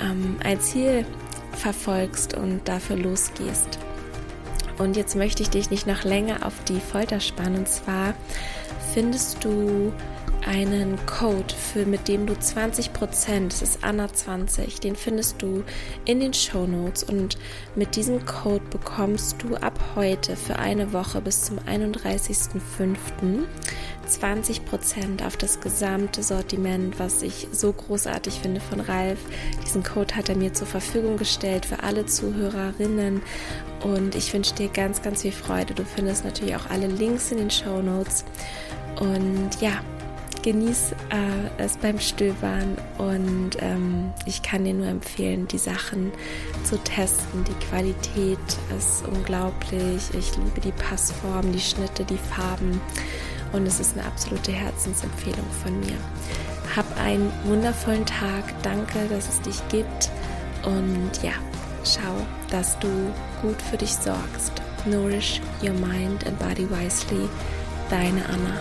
ähm, ein Ziel verfolgst und dafür losgehst. Und jetzt möchte ich dich nicht noch länger auf die Folter spannen. Und zwar findest du einen Code, für, mit dem du 20%, das ist Anna20, den findest du in den Show Notes und mit diesem Code bekommst du ab heute für eine Woche bis zum 31.05. 20% auf das gesamte Sortiment, was ich so großartig finde von Ralf. Diesen Code hat er mir zur Verfügung gestellt für alle Zuhörerinnen und ich wünsche dir ganz, ganz viel Freude. Du findest natürlich auch alle Links in den Show Notes und ja, genieß äh, es beim Stöbern und ähm, ich kann dir nur empfehlen, die Sachen zu testen. Die Qualität ist unglaublich. Ich liebe die Passform, die Schnitte, die Farben und es ist eine absolute Herzensempfehlung von mir. Hab einen wundervollen Tag. Danke, dass es dich gibt und ja, schau, dass du gut für dich sorgst. Nourish your mind and body wisely. Deine Anna.